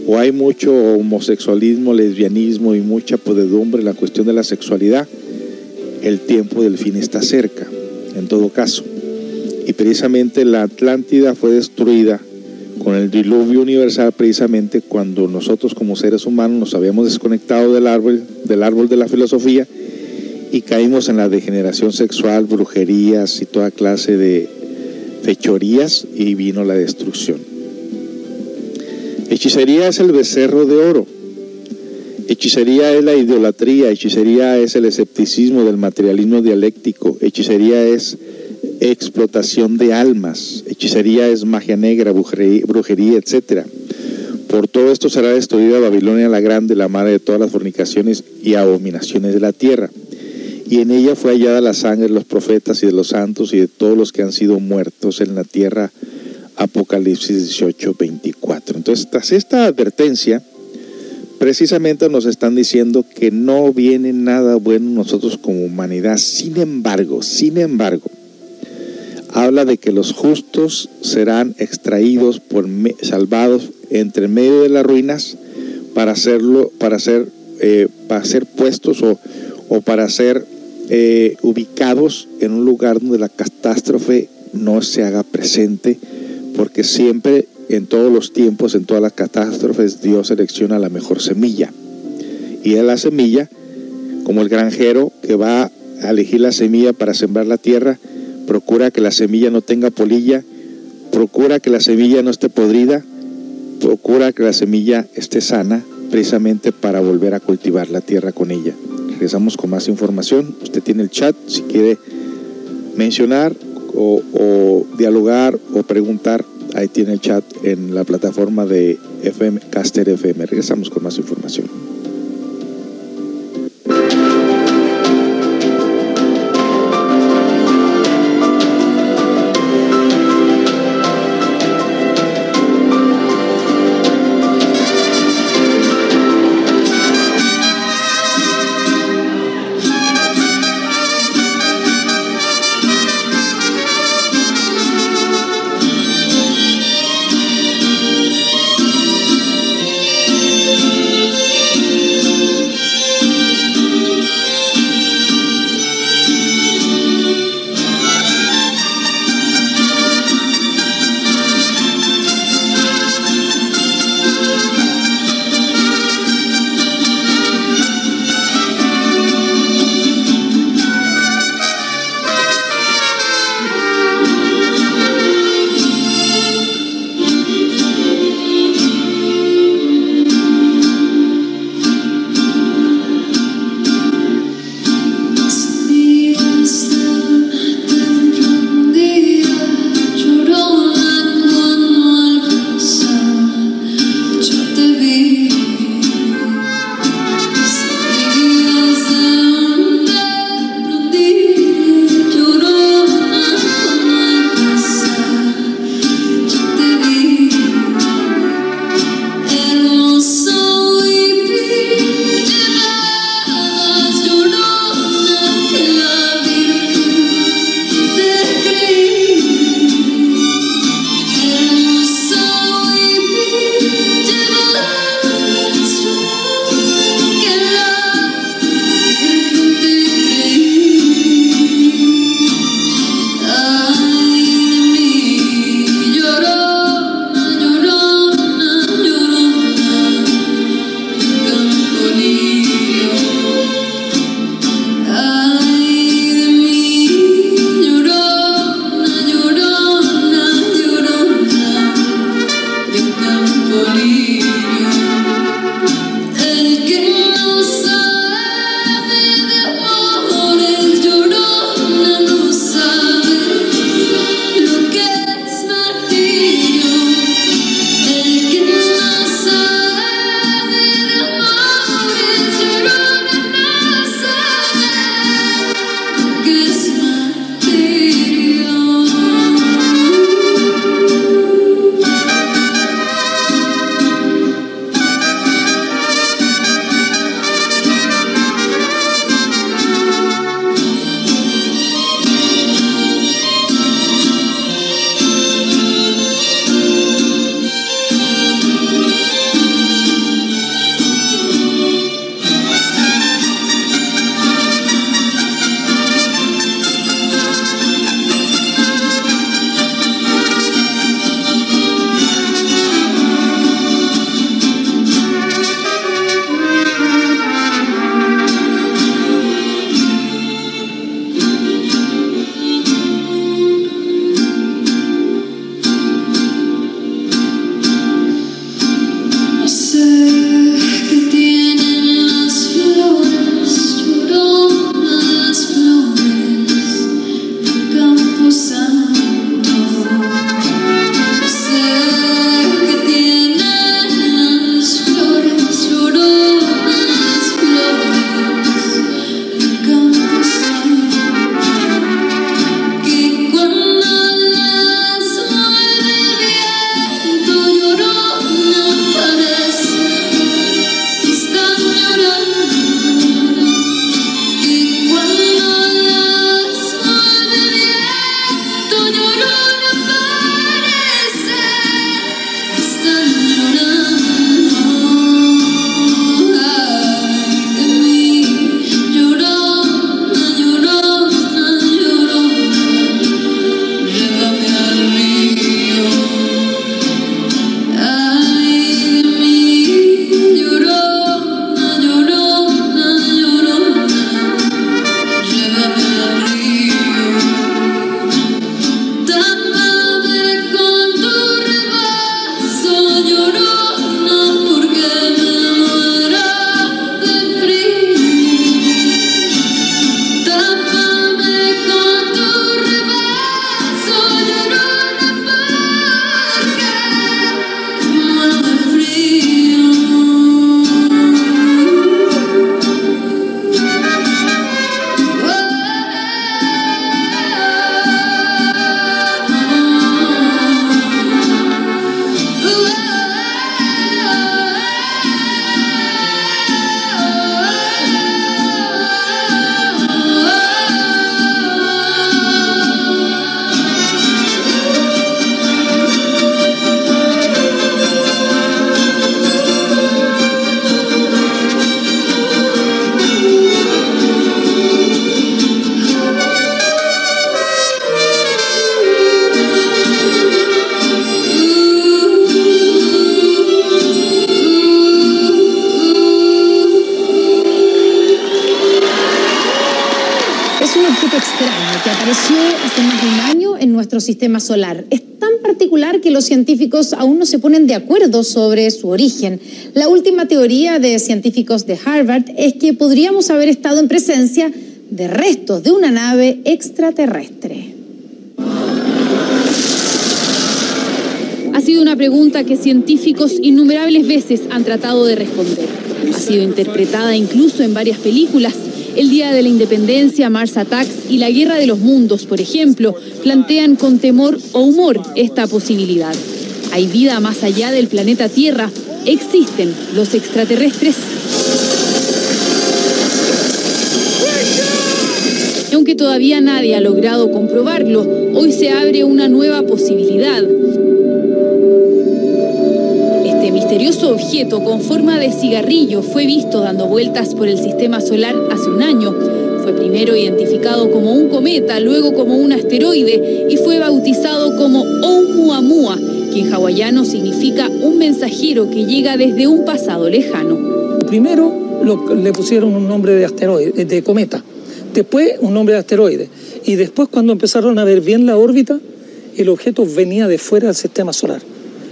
o hay mucho homosexualismo, lesbianismo y mucha podedumbre en la cuestión de la sexualidad, el tiempo del fin está cerca, en todo caso. Y precisamente la Atlántida fue destruida con el diluvio universal precisamente cuando nosotros como seres humanos nos habíamos desconectado del árbol, del árbol de la filosofía y caímos en la degeneración sexual, brujerías y toda clase de fechorías y vino la destrucción. Hechicería es el becerro de oro. Hechicería es la idolatría, hechicería es el escepticismo del materialismo dialéctico, hechicería es explotación de almas, hechicería es magia negra, brujería, etc. Por todo esto será destruida Babilonia la Grande, la madre de todas las fornicaciones y abominaciones de la tierra y en ella fue hallada la sangre de los profetas y de los santos y de todos los que han sido muertos en la tierra. Apocalipsis 18, 24. Entonces, tras esta advertencia, precisamente nos están diciendo que no viene nada bueno nosotros como humanidad. Sin embargo, sin embargo, habla de que los justos serán extraídos, por salvados entre medio de las ruinas para hacerlo, para ser, eh, para ser puestos o, o para ser eh, ubicados en un lugar donde la catástrofe no se haga presente, porque siempre, en todos los tiempos, en todas las catástrofes, Dios selecciona la mejor semilla. Y es la semilla, como el granjero que va a elegir la semilla para sembrar la tierra, procura que la semilla no tenga polilla, procura que la semilla no esté podrida, procura que la semilla esté sana, precisamente para volver a cultivar la tierra con ella. Regresamos con más información. Usted tiene el chat si quiere mencionar o, dialogar o preguntar. Ahí tiene el chat en la plataforma de FM Caster FM. Regresamos con más información. Solar. Es tan particular que los científicos aún no se ponen de acuerdo sobre su origen. La última teoría de científicos de Harvard es que podríamos haber estado en presencia de restos de una nave extraterrestre. Ha sido una pregunta que científicos innumerables veces han tratado de responder. Ha sido interpretada incluso en varias películas. El Día de la Independencia, Mars Attacks y la Guerra de los Mundos, por ejemplo, plantean con temor o humor esta posibilidad. ¿Hay vida más allá del planeta Tierra? ¿Existen los extraterrestres? Aunque todavía nadie ha logrado comprobarlo, hoy se abre una nueva posibilidad. Este misterioso objeto con forma de cigarrillo fue visto dando vueltas por el sistema solar hace un año. Fue primero identificado como un cometa, luego como un asteroide y fue bautizado como Oumuamua, que en hawaiano significa un mensajero que llega desde un pasado lejano. Primero le pusieron un nombre de asteroide, de cometa, después un nombre de asteroide y después cuando empezaron a ver bien la órbita, el objeto venía de fuera del sistema solar.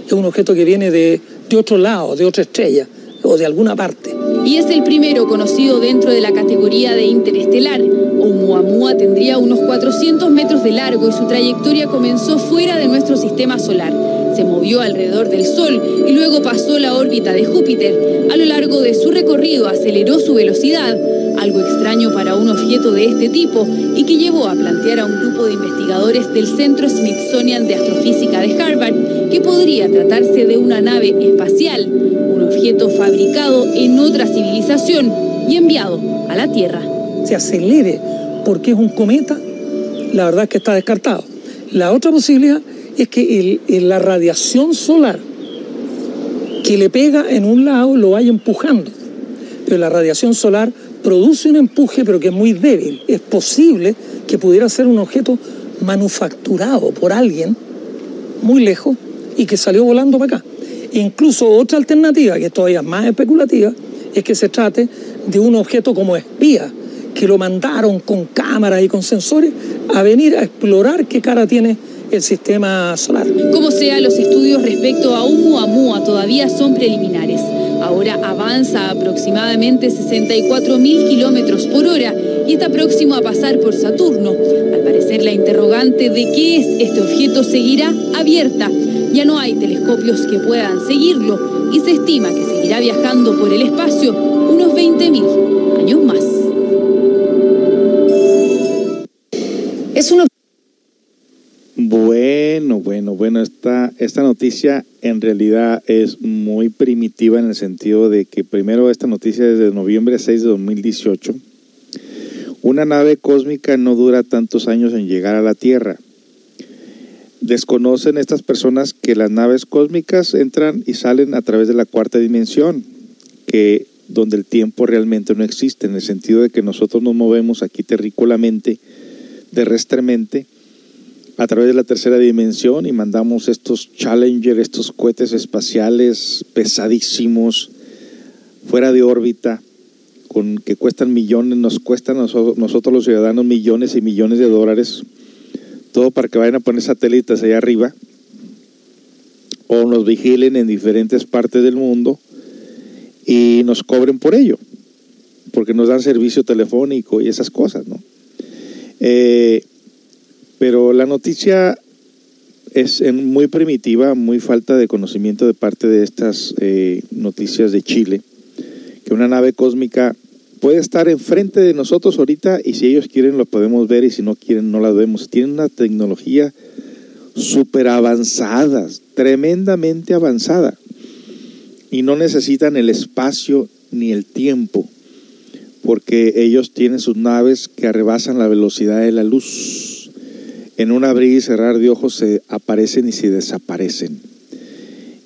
Es un objeto que viene de, de otro lado, de otra estrella de alguna parte. Y es el primero conocido dentro de la categoría de interestelar. Oumuamua tendría unos 400 metros de largo y su trayectoria comenzó fuera de nuestro sistema solar. Se movió alrededor del Sol y luego pasó la órbita de Júpiter. A lo largo de su recorrido aceleró su velocidad, algo extraño para un objeto de este tipo y que llevó a plantear a un grupo de investigadores del Centro Smithsonian de Astrofísica de Harvard que podría tratarse de una nave espacial, un objeto fabricado en otra civilización y enviado a la Tierra. se acelere porque es un cometa, la verdad es que está descartado. La otra posibilidad es que la radiación solar que le pega en un lado lo vaya empujando. Pero la radiación solar produce un empuje, pero que es muy débil. Es posible que pudiera ser un objeto manufacturado por alguien muy lejos y que salió volando para acá. Incluso otra alternativa, que es todavía más especulativa, es que se trate de un objeto como espía, que lo mandaron con cámaras y con sensores a venir a explorar qué cara tiene el sistema solar. Como sea, los estudios respecto a Oumuamua todavía son preliminares. Ahora avanza a aproximadamente 64.000 kilómetros por hora y está próximo a pasar por Saturno. Al parecer, la interrogante de qué es este objeto seguirá abierta. Ya no hay telescopios que puedan seguirlo y se estima que seguirá viajando por el espacio unos 20.000 años más. Es un Bueno, bueno, bueno, esta, esta noticia en realidad es muy primitiva en el sentido de que primero esta noticia es de noviembre 6 de 2018. Una nave cósmica no dura tantos años en llegar a la Tierra. Desconocen estas personas que las naves cósmicas entran y salen a través de la cuarta dimensión, que donde el tiempo realmente no existe, en el sentido de que nosotros nos movemos aquí terrícolamente, terrestremente, a través de la tercera dimensión y mandamos estos Challenger, estos cohetes espaciales pesadísimos, fuera de órbita, con, que cuestan millones, nos cuestan nosotros, nosotros los ciudadanos millones y millones de dólares, todo para que vayan a poner satélites allá arriba o nos vigilen en diferentes partes del mundo y nos cobren por ello, porque nos dan servicio telefónico y esas cosas, ¿no? Eh, pero la noticia es muy primitiva, muy falta de conocimiento de parte de estas eh, noticias de Chile, que una nave cósmica puede estar enfrente de nosotros ahorita y si ellos quieren lo podemos ver y si no quieren no la vemos. Tienen una tecnología súper avanzada, tremendamente avanzada y no necesitan el espacio ni el tiempo porque ellos tienen sus naves que arrebasan la velocidad de la luz. En un abrir y cerrar de ojos se aparecen y se desaparecen.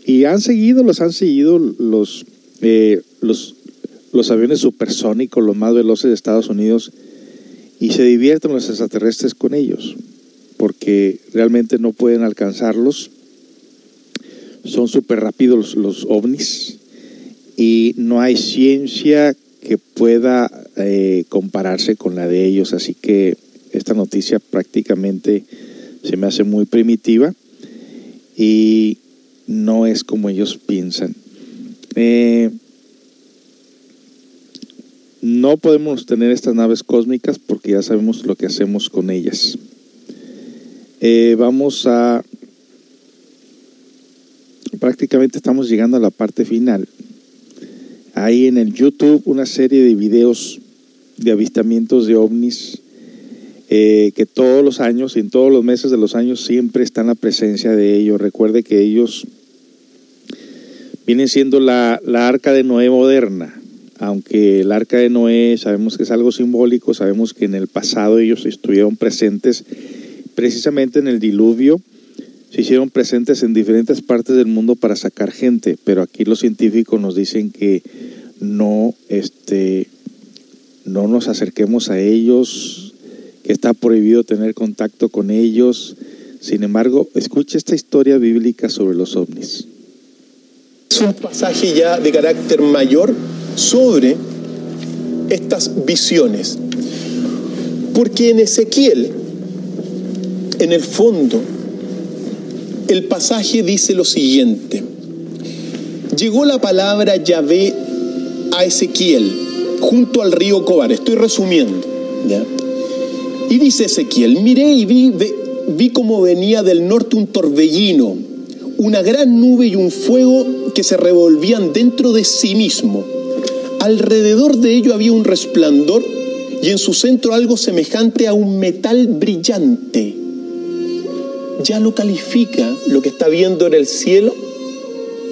Y han seguido, los han seguido los, eh, los, los aviones supersónicos, los más veloces de Estados Unidos, y se divierten los extraterrestres con ellos, porque realmente no pueden alcanzarlos. Son súper rápidos los, los ovnis y no hay ciencia que pueda eh, compararse con la de ellos, así que esta noticia prácticamente se me hace muy primitiva y no es como ellos piensan. Eh, no podemos tener estas naves cósmicas porque ya sabemos lo que hacemos con ellas. Eh, vamos a... Prácticamente estamos llegando a la parte final. Hay en el YouTube una serie de videos de avistamientos de ovnis eh, que todos los años, en todos los meses de los años, siempre está en la presencia de ellos. Recuerde que ellos vienen siendo la, la arca de Noé moderna, aunque el arca de Noé sabemos que es algo simbólico, sabemos que en el pasado ellos estuvieron presentes precisamente en el diluvio, se hicieron presentes en diferentes partes del mundo para sacar gente, pero aquí los científicos nos dicen que no, este, no nos acerquemos a ellos, está prohibido tener contacto con ellos. Sin embargo, escuche esta historia bíblica sobre los ovnis. Es un pasaje ya de carácter mayor sobre estas visiones. Porque en Ezequiel, en el fondo, el pasaje dice lo siguiente. Llegó la palabra Yahvé a Ezequiel junto al río Cobar. Estoy resumiendo. ¿ya? Y dice Ezequiel, miré y vi, vi, vi cómo venía del norte un torbellino, una gran nube y un fuego que se revolvían dentro de sí mismo. Alrededor de ello había un resplandor y en su centro algo semejante a un metal brillante. Ya lo califica lo que está viendo en el cielo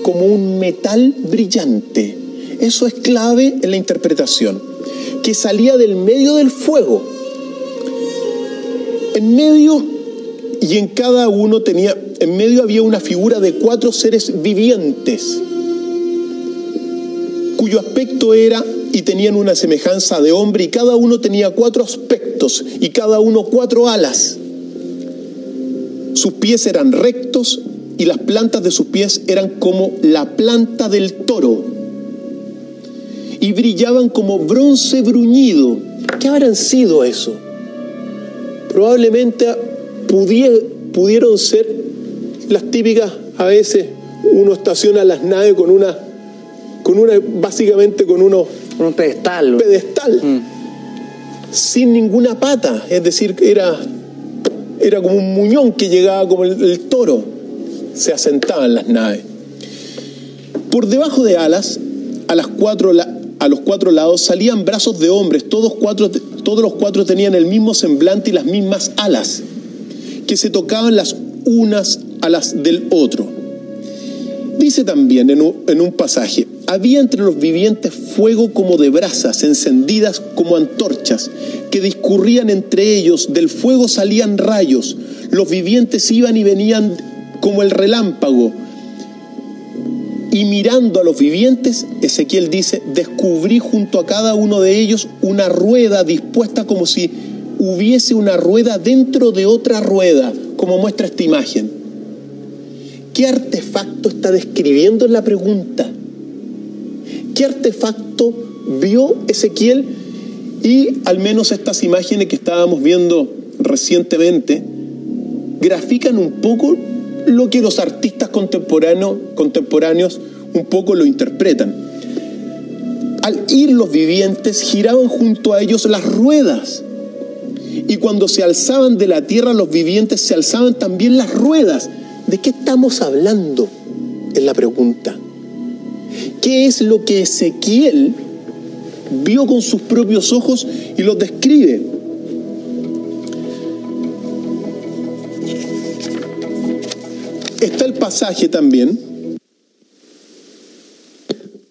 como un metal brillante. Eso es clave en la interpretación. Que salía del medio del fuego. En medio y en cada uno tenía, en medio había una figura de cuatro seres vivientes, cuyo aspecto era y tenían una semejanza de hombre y cada uno tenía cuatro aspectos y cada uno cuatro alas. Sus pies eran rectos y las plantas de sus pies eran como la planta del toro y brillaban como bronce bruñido. ¿Qué habrán sido eso? Probablemente pudieron ser las típicas, a veces uno estaciona las naves con una, con una básicamente con uno, un pedestal. pedestal, mm. sin ninguna pata, es decir, era, era como un muñón que llegaba como el, el toro, se asentaban las naves. Por debajo de alas, a, las cuatro, a los cuatro lados salían brazos de hombres, todos, cuatro, todos los cuatro tenían el mismo semblante y las mismas alas que se tocaban las unas a las del otro. Dice también en un, en un, pasaje, había entre los vivientes fuego como de brasas encendidas como antorchas, que discurrían entre ellos, del fuego salían rayos, los vivientes iban y venían como el relámpago. Y mirando a los vivientes, Ezequiel dice, descubrí junto a cada uno de ellos una rueda dispuesta como si hubiese una rueda dentro de otra rueda, como muestra esta imagen. ¿Qué artefacto está describiendo en la pregunta? ¿Qué artefacto vio Ezequiel? Y al menos estas imágenes que estábamos viendo recientemente grafican un poco lo que los artistas contemporáneos, contemporáneos un poco lo interpretan. Al ir los vivientes giraban junto a ellos las ruedas y cuando se alzaban de la tierra los vivientes, se alzaban también las ruedas. ¿De qué estamos hablando? Es la pregunta. ¿Qué es lo que Ezequiel vio con sus propios ojos y los describe? Está el pasaje también.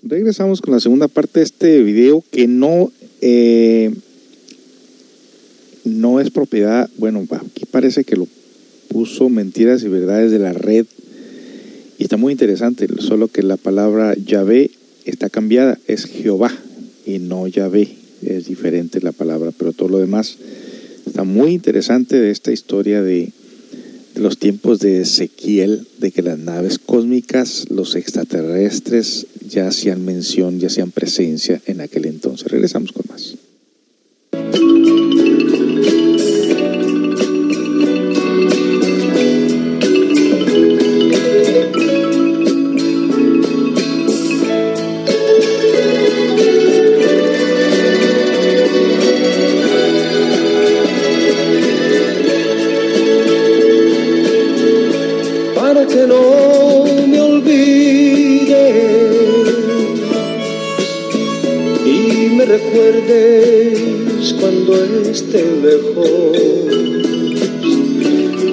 Regresamos con la segunda parte de este video que no... Eh, no es propiedad, bueno, aquí parece que lo puso Mentiras y Verdades de la Red y está muy interesante, solo que la palabra Yahvé está cambiada, es Jehová y no Yahvé, es diferente la palabra, pero todo lo demás está muy interesante de esta historia de, los tiempos de Ezequiel, de que las naves cósmicas, los extraterrestres ya hacían mención, ya hacían presencia en aquel entonces. Regresamos con más. Cuando esté lejos.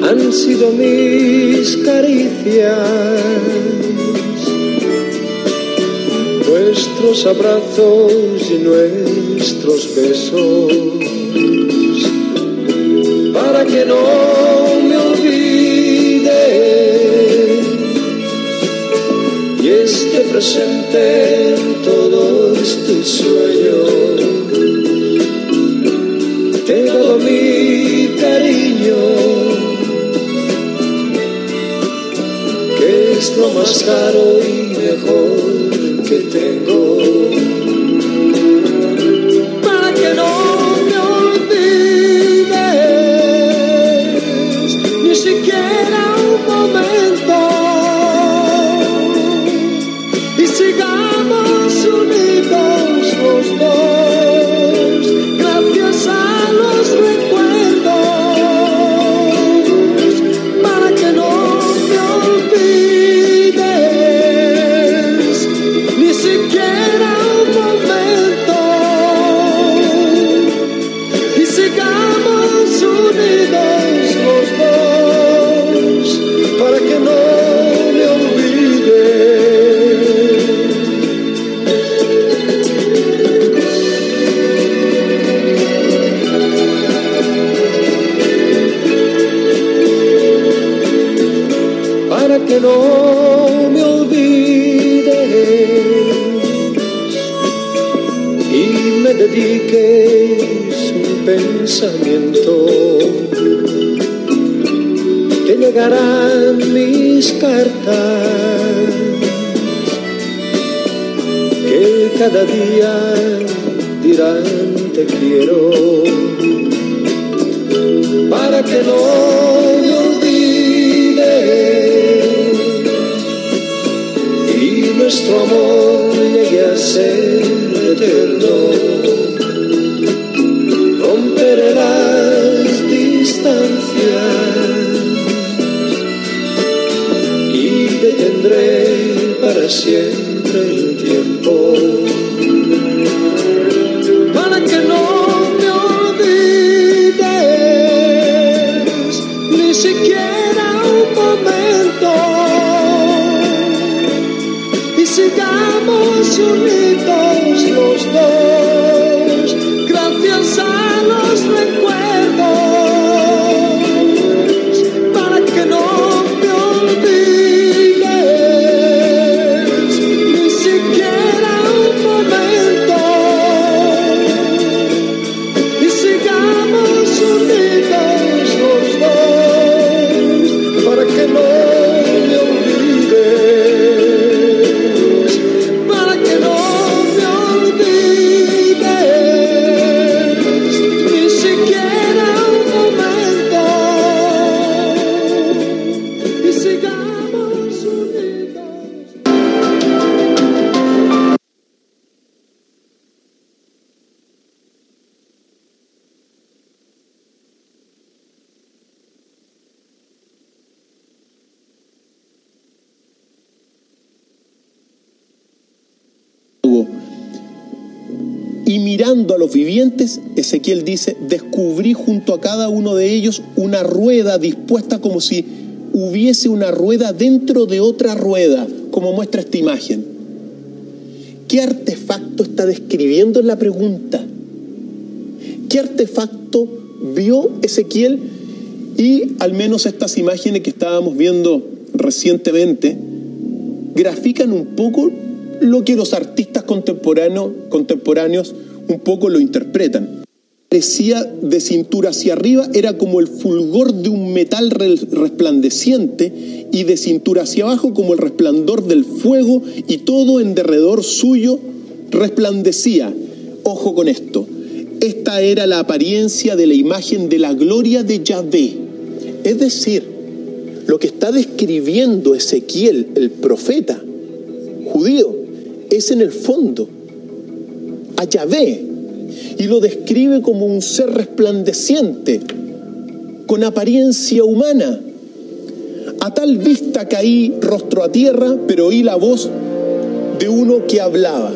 Han sido mis caricias, nuestros abrazos y nuestros besos, para que no me olvide y esté presente en todos tus más caro y mejor dispuesta como si hubiese una rueda dentro de otra rueda, como muestra esta imagen. ¿Qué artefacto está describiendo en la pregunta? ¿Qué artefacto vio Ezequiel? Y al menos estas imágenes que estábamos viendo recientemente grafican un poco lo que los artistas contemporáneos, contemporáneos un poco lo interpretan. De cintura hacia arriba, era como el fulgor de un metal re- resplandeciente y de cintura hacia abajo como el resplandor del fuego y todo en derredor suyo resplandecía. Ojo con esto, esta era la apariencia de la imagen de la gloria de Yahvé. Es decir, lo que está describiendo Ezequiel, el profeta judío, es en el fondo a Yahvé y lo describe como un ser resplandeciente, con apariencia humana. A tal vista caí rostro a tierra, pero oí la voz de uno que hablaba.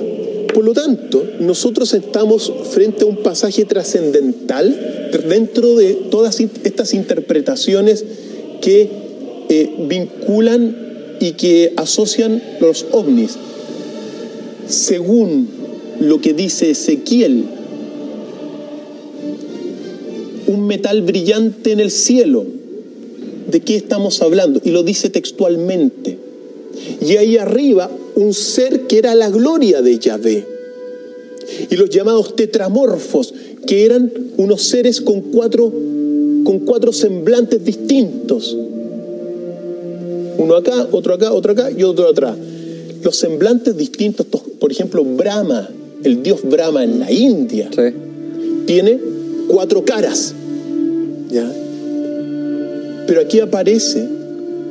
Por lo tanto, nosotros estamos frente a un pasaje trascendental dentro de todas estas interpretaciones que eh, vinculan y que asocian los ovnis. Según lo que dice Ezequiel, un metal brillante en el cielo. ¿De qué estamos hablando? Y lo dice textualmente. Y ahí arriba un ser que era la gloria de Yahvé. Y los llamados tetramorfos, que eran unos seres con cuatro, con cuatro semblantes distintos. Uno acá, otro acá, otro acá y otro atrás. Los semblantes distintos, por ejemplo, Brahma, el dios Brahma en la India, tiene cuatro caras. ¿Ya? Pero aquí aparecen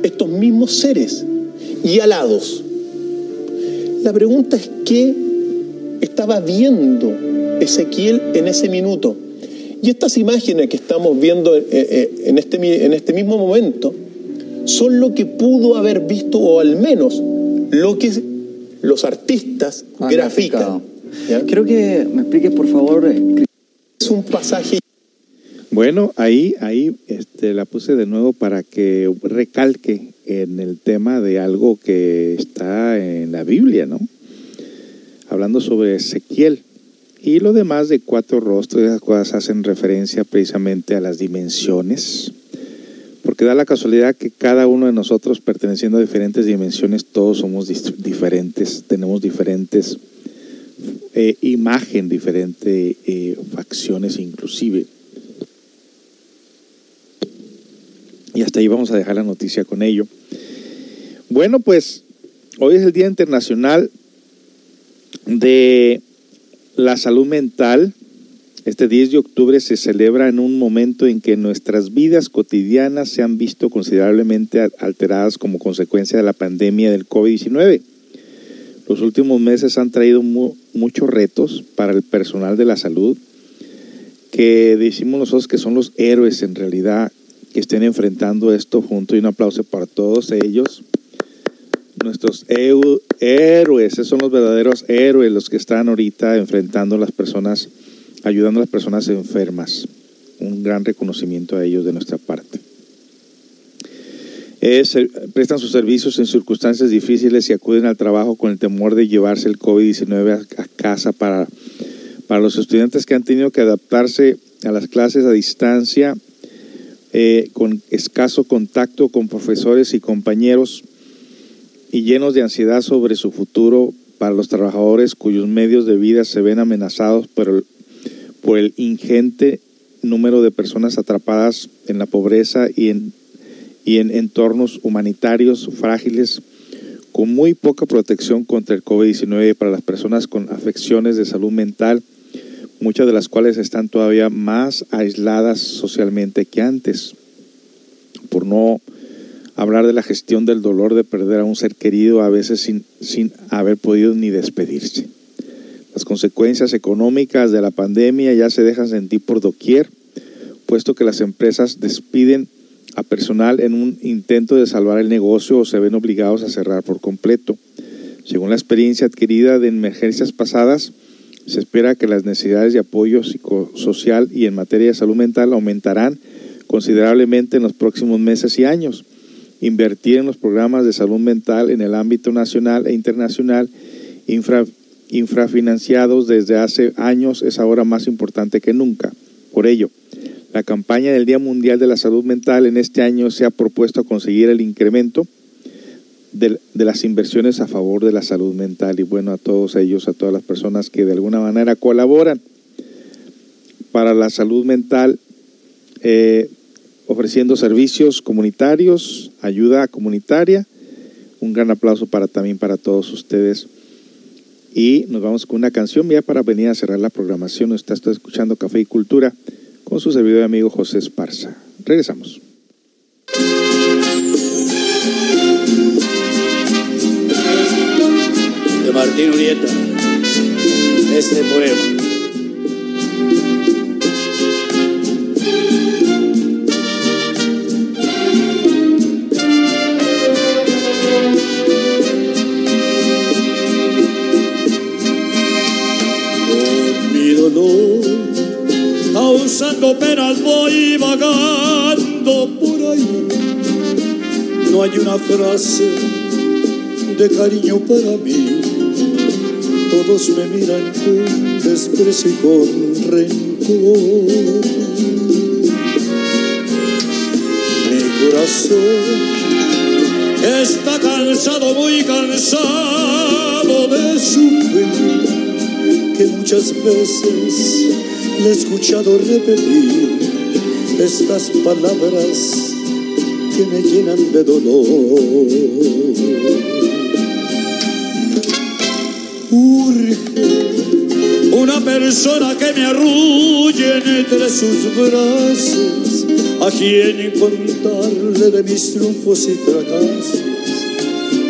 estos mismos seres y alados. La pregunta es qué estaba viendo Ezequiel en ese minuto. Y estas imágenes que estamos viendo eh, eh, en este, en este mismo momento son lo que pudo haber visto, o al menos lo que los artistas grafican. Quiero que me expliques, por favor. Eh, es un pasaje. Bueno, ahí, ahí este, la puse de nuevo para que recalque en el tema de algo que está en la Biblia, ¿no? Hablando sobre Ezequiel. Y lo demás de cuatro rostros, esas cosas hacen referencia precisamente a las dimensiones, porque da la casualidad que cada uno de nosotros, perteneciendo a diferentes dimensiones, todos somos diferentes, tenemos diferentes eh, imagen, diferentes eh, facciones inclusive. Y hasta ahí vamos a dejar la noticia con ello. Bueno, pues hoy es el Día Internacional de la Salud Mental. Este 10 de octubre se celebra en un momento en que nuestras vidas cotidianas se han visto considerablemente alteradas como consecuencia de la pandemia del COVID-19. Los últimos meses han traído muchos retos para el personal de la salud, que decimos nosotros que son los héroes en realidad que estén enfrentando esto junto y un aplauso para todos ellos. Nuestros héroes, esos son los verdaderos héroes los que están ahorita enfrentando a las personas, ayudando a las personas enfermas. Un gran reconocimiento a ellos de nuestra parte. prestan sus servicios en circunstancias difíciles y acuden al trabajo con el temor de llevarse el COVID-19 a, casa para, para los estudiantes que han tenido que adaptarse a las clases a distancia eh, con escaso contacto con profesores y compañeros y llenos de ansiedad sobre su futuro para los trabajadores cuyos medios de vida se ven amenazados por el, por el ingente número de personas atrapadas en la pobreza y en, y en entornos humanitarios frágiles con muy poca protección contra el COVID-19 para las personas con afecciones de salud mental muchas de las cuales están todavía más aisladas socialmente que antes, por no hablar de la gestión del dolor de perder a un ser querido a veces sin, sin haber podido ni despedirse. Las consecuencias económicas de la pandemia ya se dejan sentir por doquier, puesto que las empresas despiden a personal en un intento de salvar el negocio o se ven obligados a cerrar por completo. Según la experiencia adquirida de emergencias pasadas, se espera que las necesidades de apoyo psicosocial y en materia de salud mental aumentarán considerablemente en los próximos meses y años. Invertir en los programas de salud mental en el ámbito nacional e internacional infrafinanciados desde hace años es ahora más importante que nunca. Por ello, la campaña del Día Mundial de la Salud Mental en este año se ha propuesto conseguir el incremento de, las inversiones a favor de la salud mental y bueno, a todos ellos, a todas las personas que de alguna manera colaboran para la salud mental, eh, ofreciendo servicios comunitarios, ayuda comunitaria. Un gran aplauso para también para todos ustedes. Y nos vamos con una canción ya para venir a cerrar la programación. Está, está escuchando Café y Cultura con su servidor y amigo José Esparza. Regresamos. Martín Urieta este poema. causando penas voy vagando por ahí. No hay una frase de cariño para mí. Todos me miran con desprecio y con rencor. Mi corazón está cansado, muy cansado de sufrir, que muchas veces le he escuchado repetir estas palabras que me llenan de dolor. Urge una persona que me arrulle entre sus brazos, a quien contarle de mis triunfos y fracasos,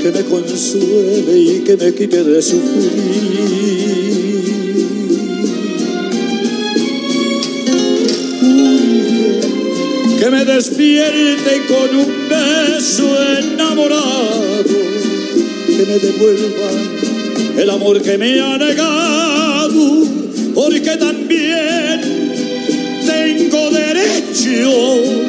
que me consuele y que me quite de sufrir. que me despierte con un beso enamorado, que me devuelva el amor que me ha negado, porque también tengo derecho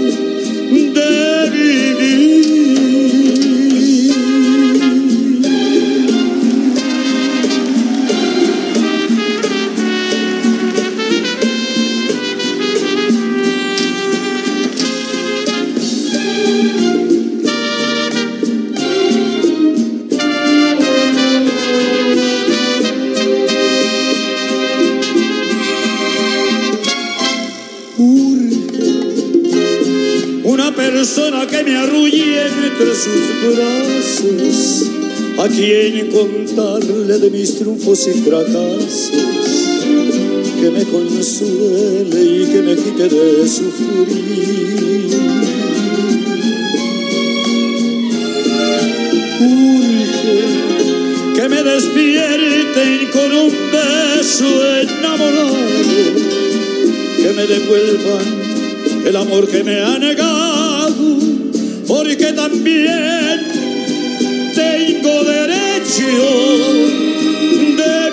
me arrulle entre sus brazos, a quien contarle de mis triunfos y fracasos, que me consuele y que me quite de sufrir. Urge que me despierten con un beso enamorado, que me devuelvan el amor que me ha negado, también tengo derecho de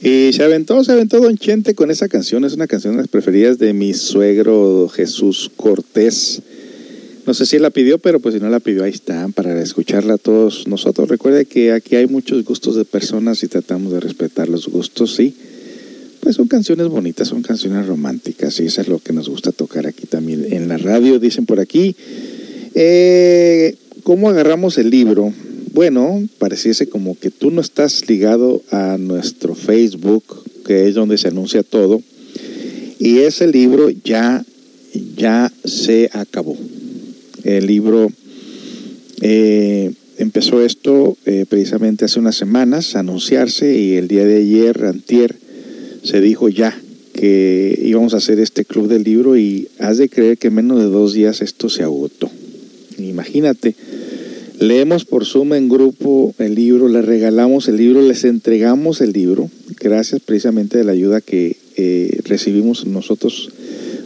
Y se aventó, se aventó Don Chente con esa canción. Es una canción de las preferidas de mi suegro Jesús Cortés. No sé si la pidió, pero pues si no la pidió, ahí están para escucharla a todos nosotros. Recuerde que aquí hay muchos gustos de personas y tratamos de respetar los gustos, sí. Pues son canciones bonitas, son canciones románticas y eso es lo que nos gusta tocar aquí también en la radio. Dicen por aquí, eh, ¿cómo agarramos el libro? Bueno, pareciese como que tú no estás ligado a nuestro Facebook, que es donde se anuncia todo, y ese libro ya, ya se acabó. El libro eh, empezó esto eh, precisamente hace unas semanas a anunciarse y el día de ayer, antier, se dijo ya que íbamos a hacer este club del libro y has de creer que en menos de dos días esto se agotó. Imagínate, leemos por Zoom en grupo el libro, les regalamos el libro, les entregamos el libro, gracias precisamente a la ayuda que eh, recibimos nosotros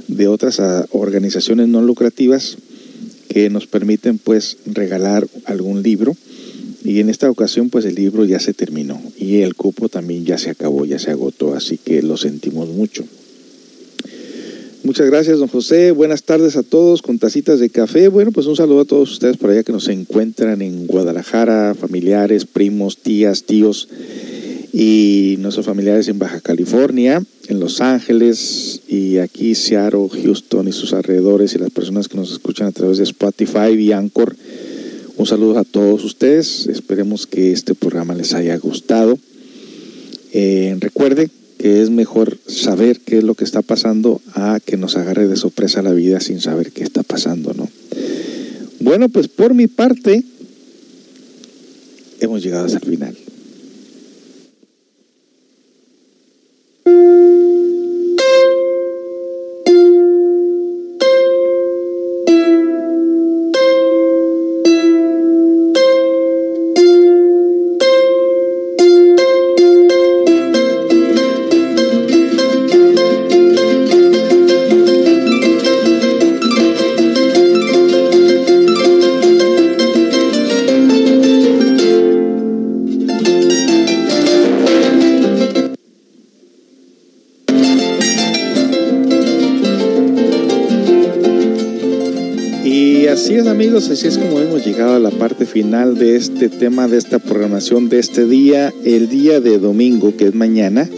de otras ah, organizaciones no lucrativas que nos permiten pues regalar algún libro y en esta ocasión pues el libro ya se terminó y el cupo también ya se acabó, ya se agotó, así que lo sentimos mucho. Muchas gracias, don José. Buenas tardes a todos con tacitas de café. Bueno, pues un saludo a todos ustedes por allá que nos encuentran en Guadalajara, familiares, primos, tías, tíos y nuestros familiares en Baja California, en Los Ángeles y aquí Seattle, Houston y sus alrededores y las personas que nos escuchan a través de Spotify y Anchor. Un saludo a todos ustedes. Esperemos que este programa les haya gustado. Eh, que es mejor saber qué es lo que está pasando a que nos agarre de sorpresa la vida sin saber qué está pasando, ¿no? Bueno, pues por mi parte, hemos llegado hasta el final. Final de este tema, de esta programación de este día, el día de domingo, que es mañana.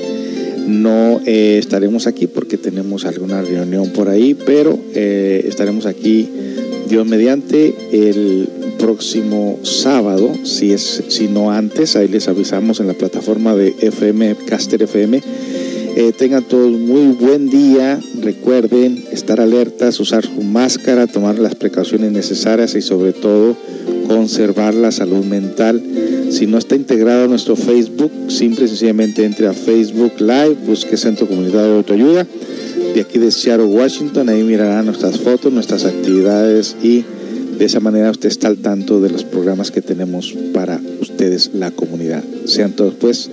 No eh, estaremos aquí porque tenemos alguna reunión por ahí, pero eh, estaremos aquí, Dios mediante, el próximo sábado, si, es, si no antes, ahí les avisamos en la plataforma de FM, Caster FM. Eh, tengan todos muy buen día. Recuerden estar alertas, usar su máscara, tomar las precauciones necesarias y sobre todo conservar la salud mental. Si no está integrado a nuestro Facebook, simple y sencillamente entre a Facebook Live, busque Centro Comunidad de Autoayuda de aquí de Seattle, Washington. Ahí mirará nuestras fotos, nuestras actividades y de esa manera usted está al tanto de los programas que tenemos para ustedes, la comunidad. Sean todos pues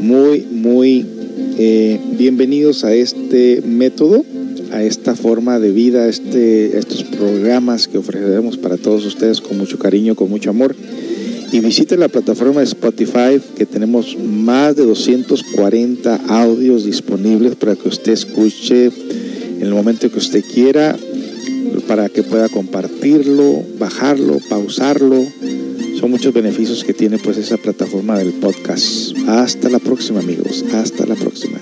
muy, muy eh, bienvenidos a este método, a esta forma de vida, este, estos programas que ofreceremos para todos ustedes con mucho cariño, con mucho amor. Y visite la plataforma de Spotify, que tenemos más de 240 audios disponibles para que usted escuche en el momento que usted quiera, para que pueda compartirlo, bajarlo, pausarlo. Son muchos beneficios que tiene pues esa plataforma del podcast. Hasta la próxima amigos, hasta la próxima.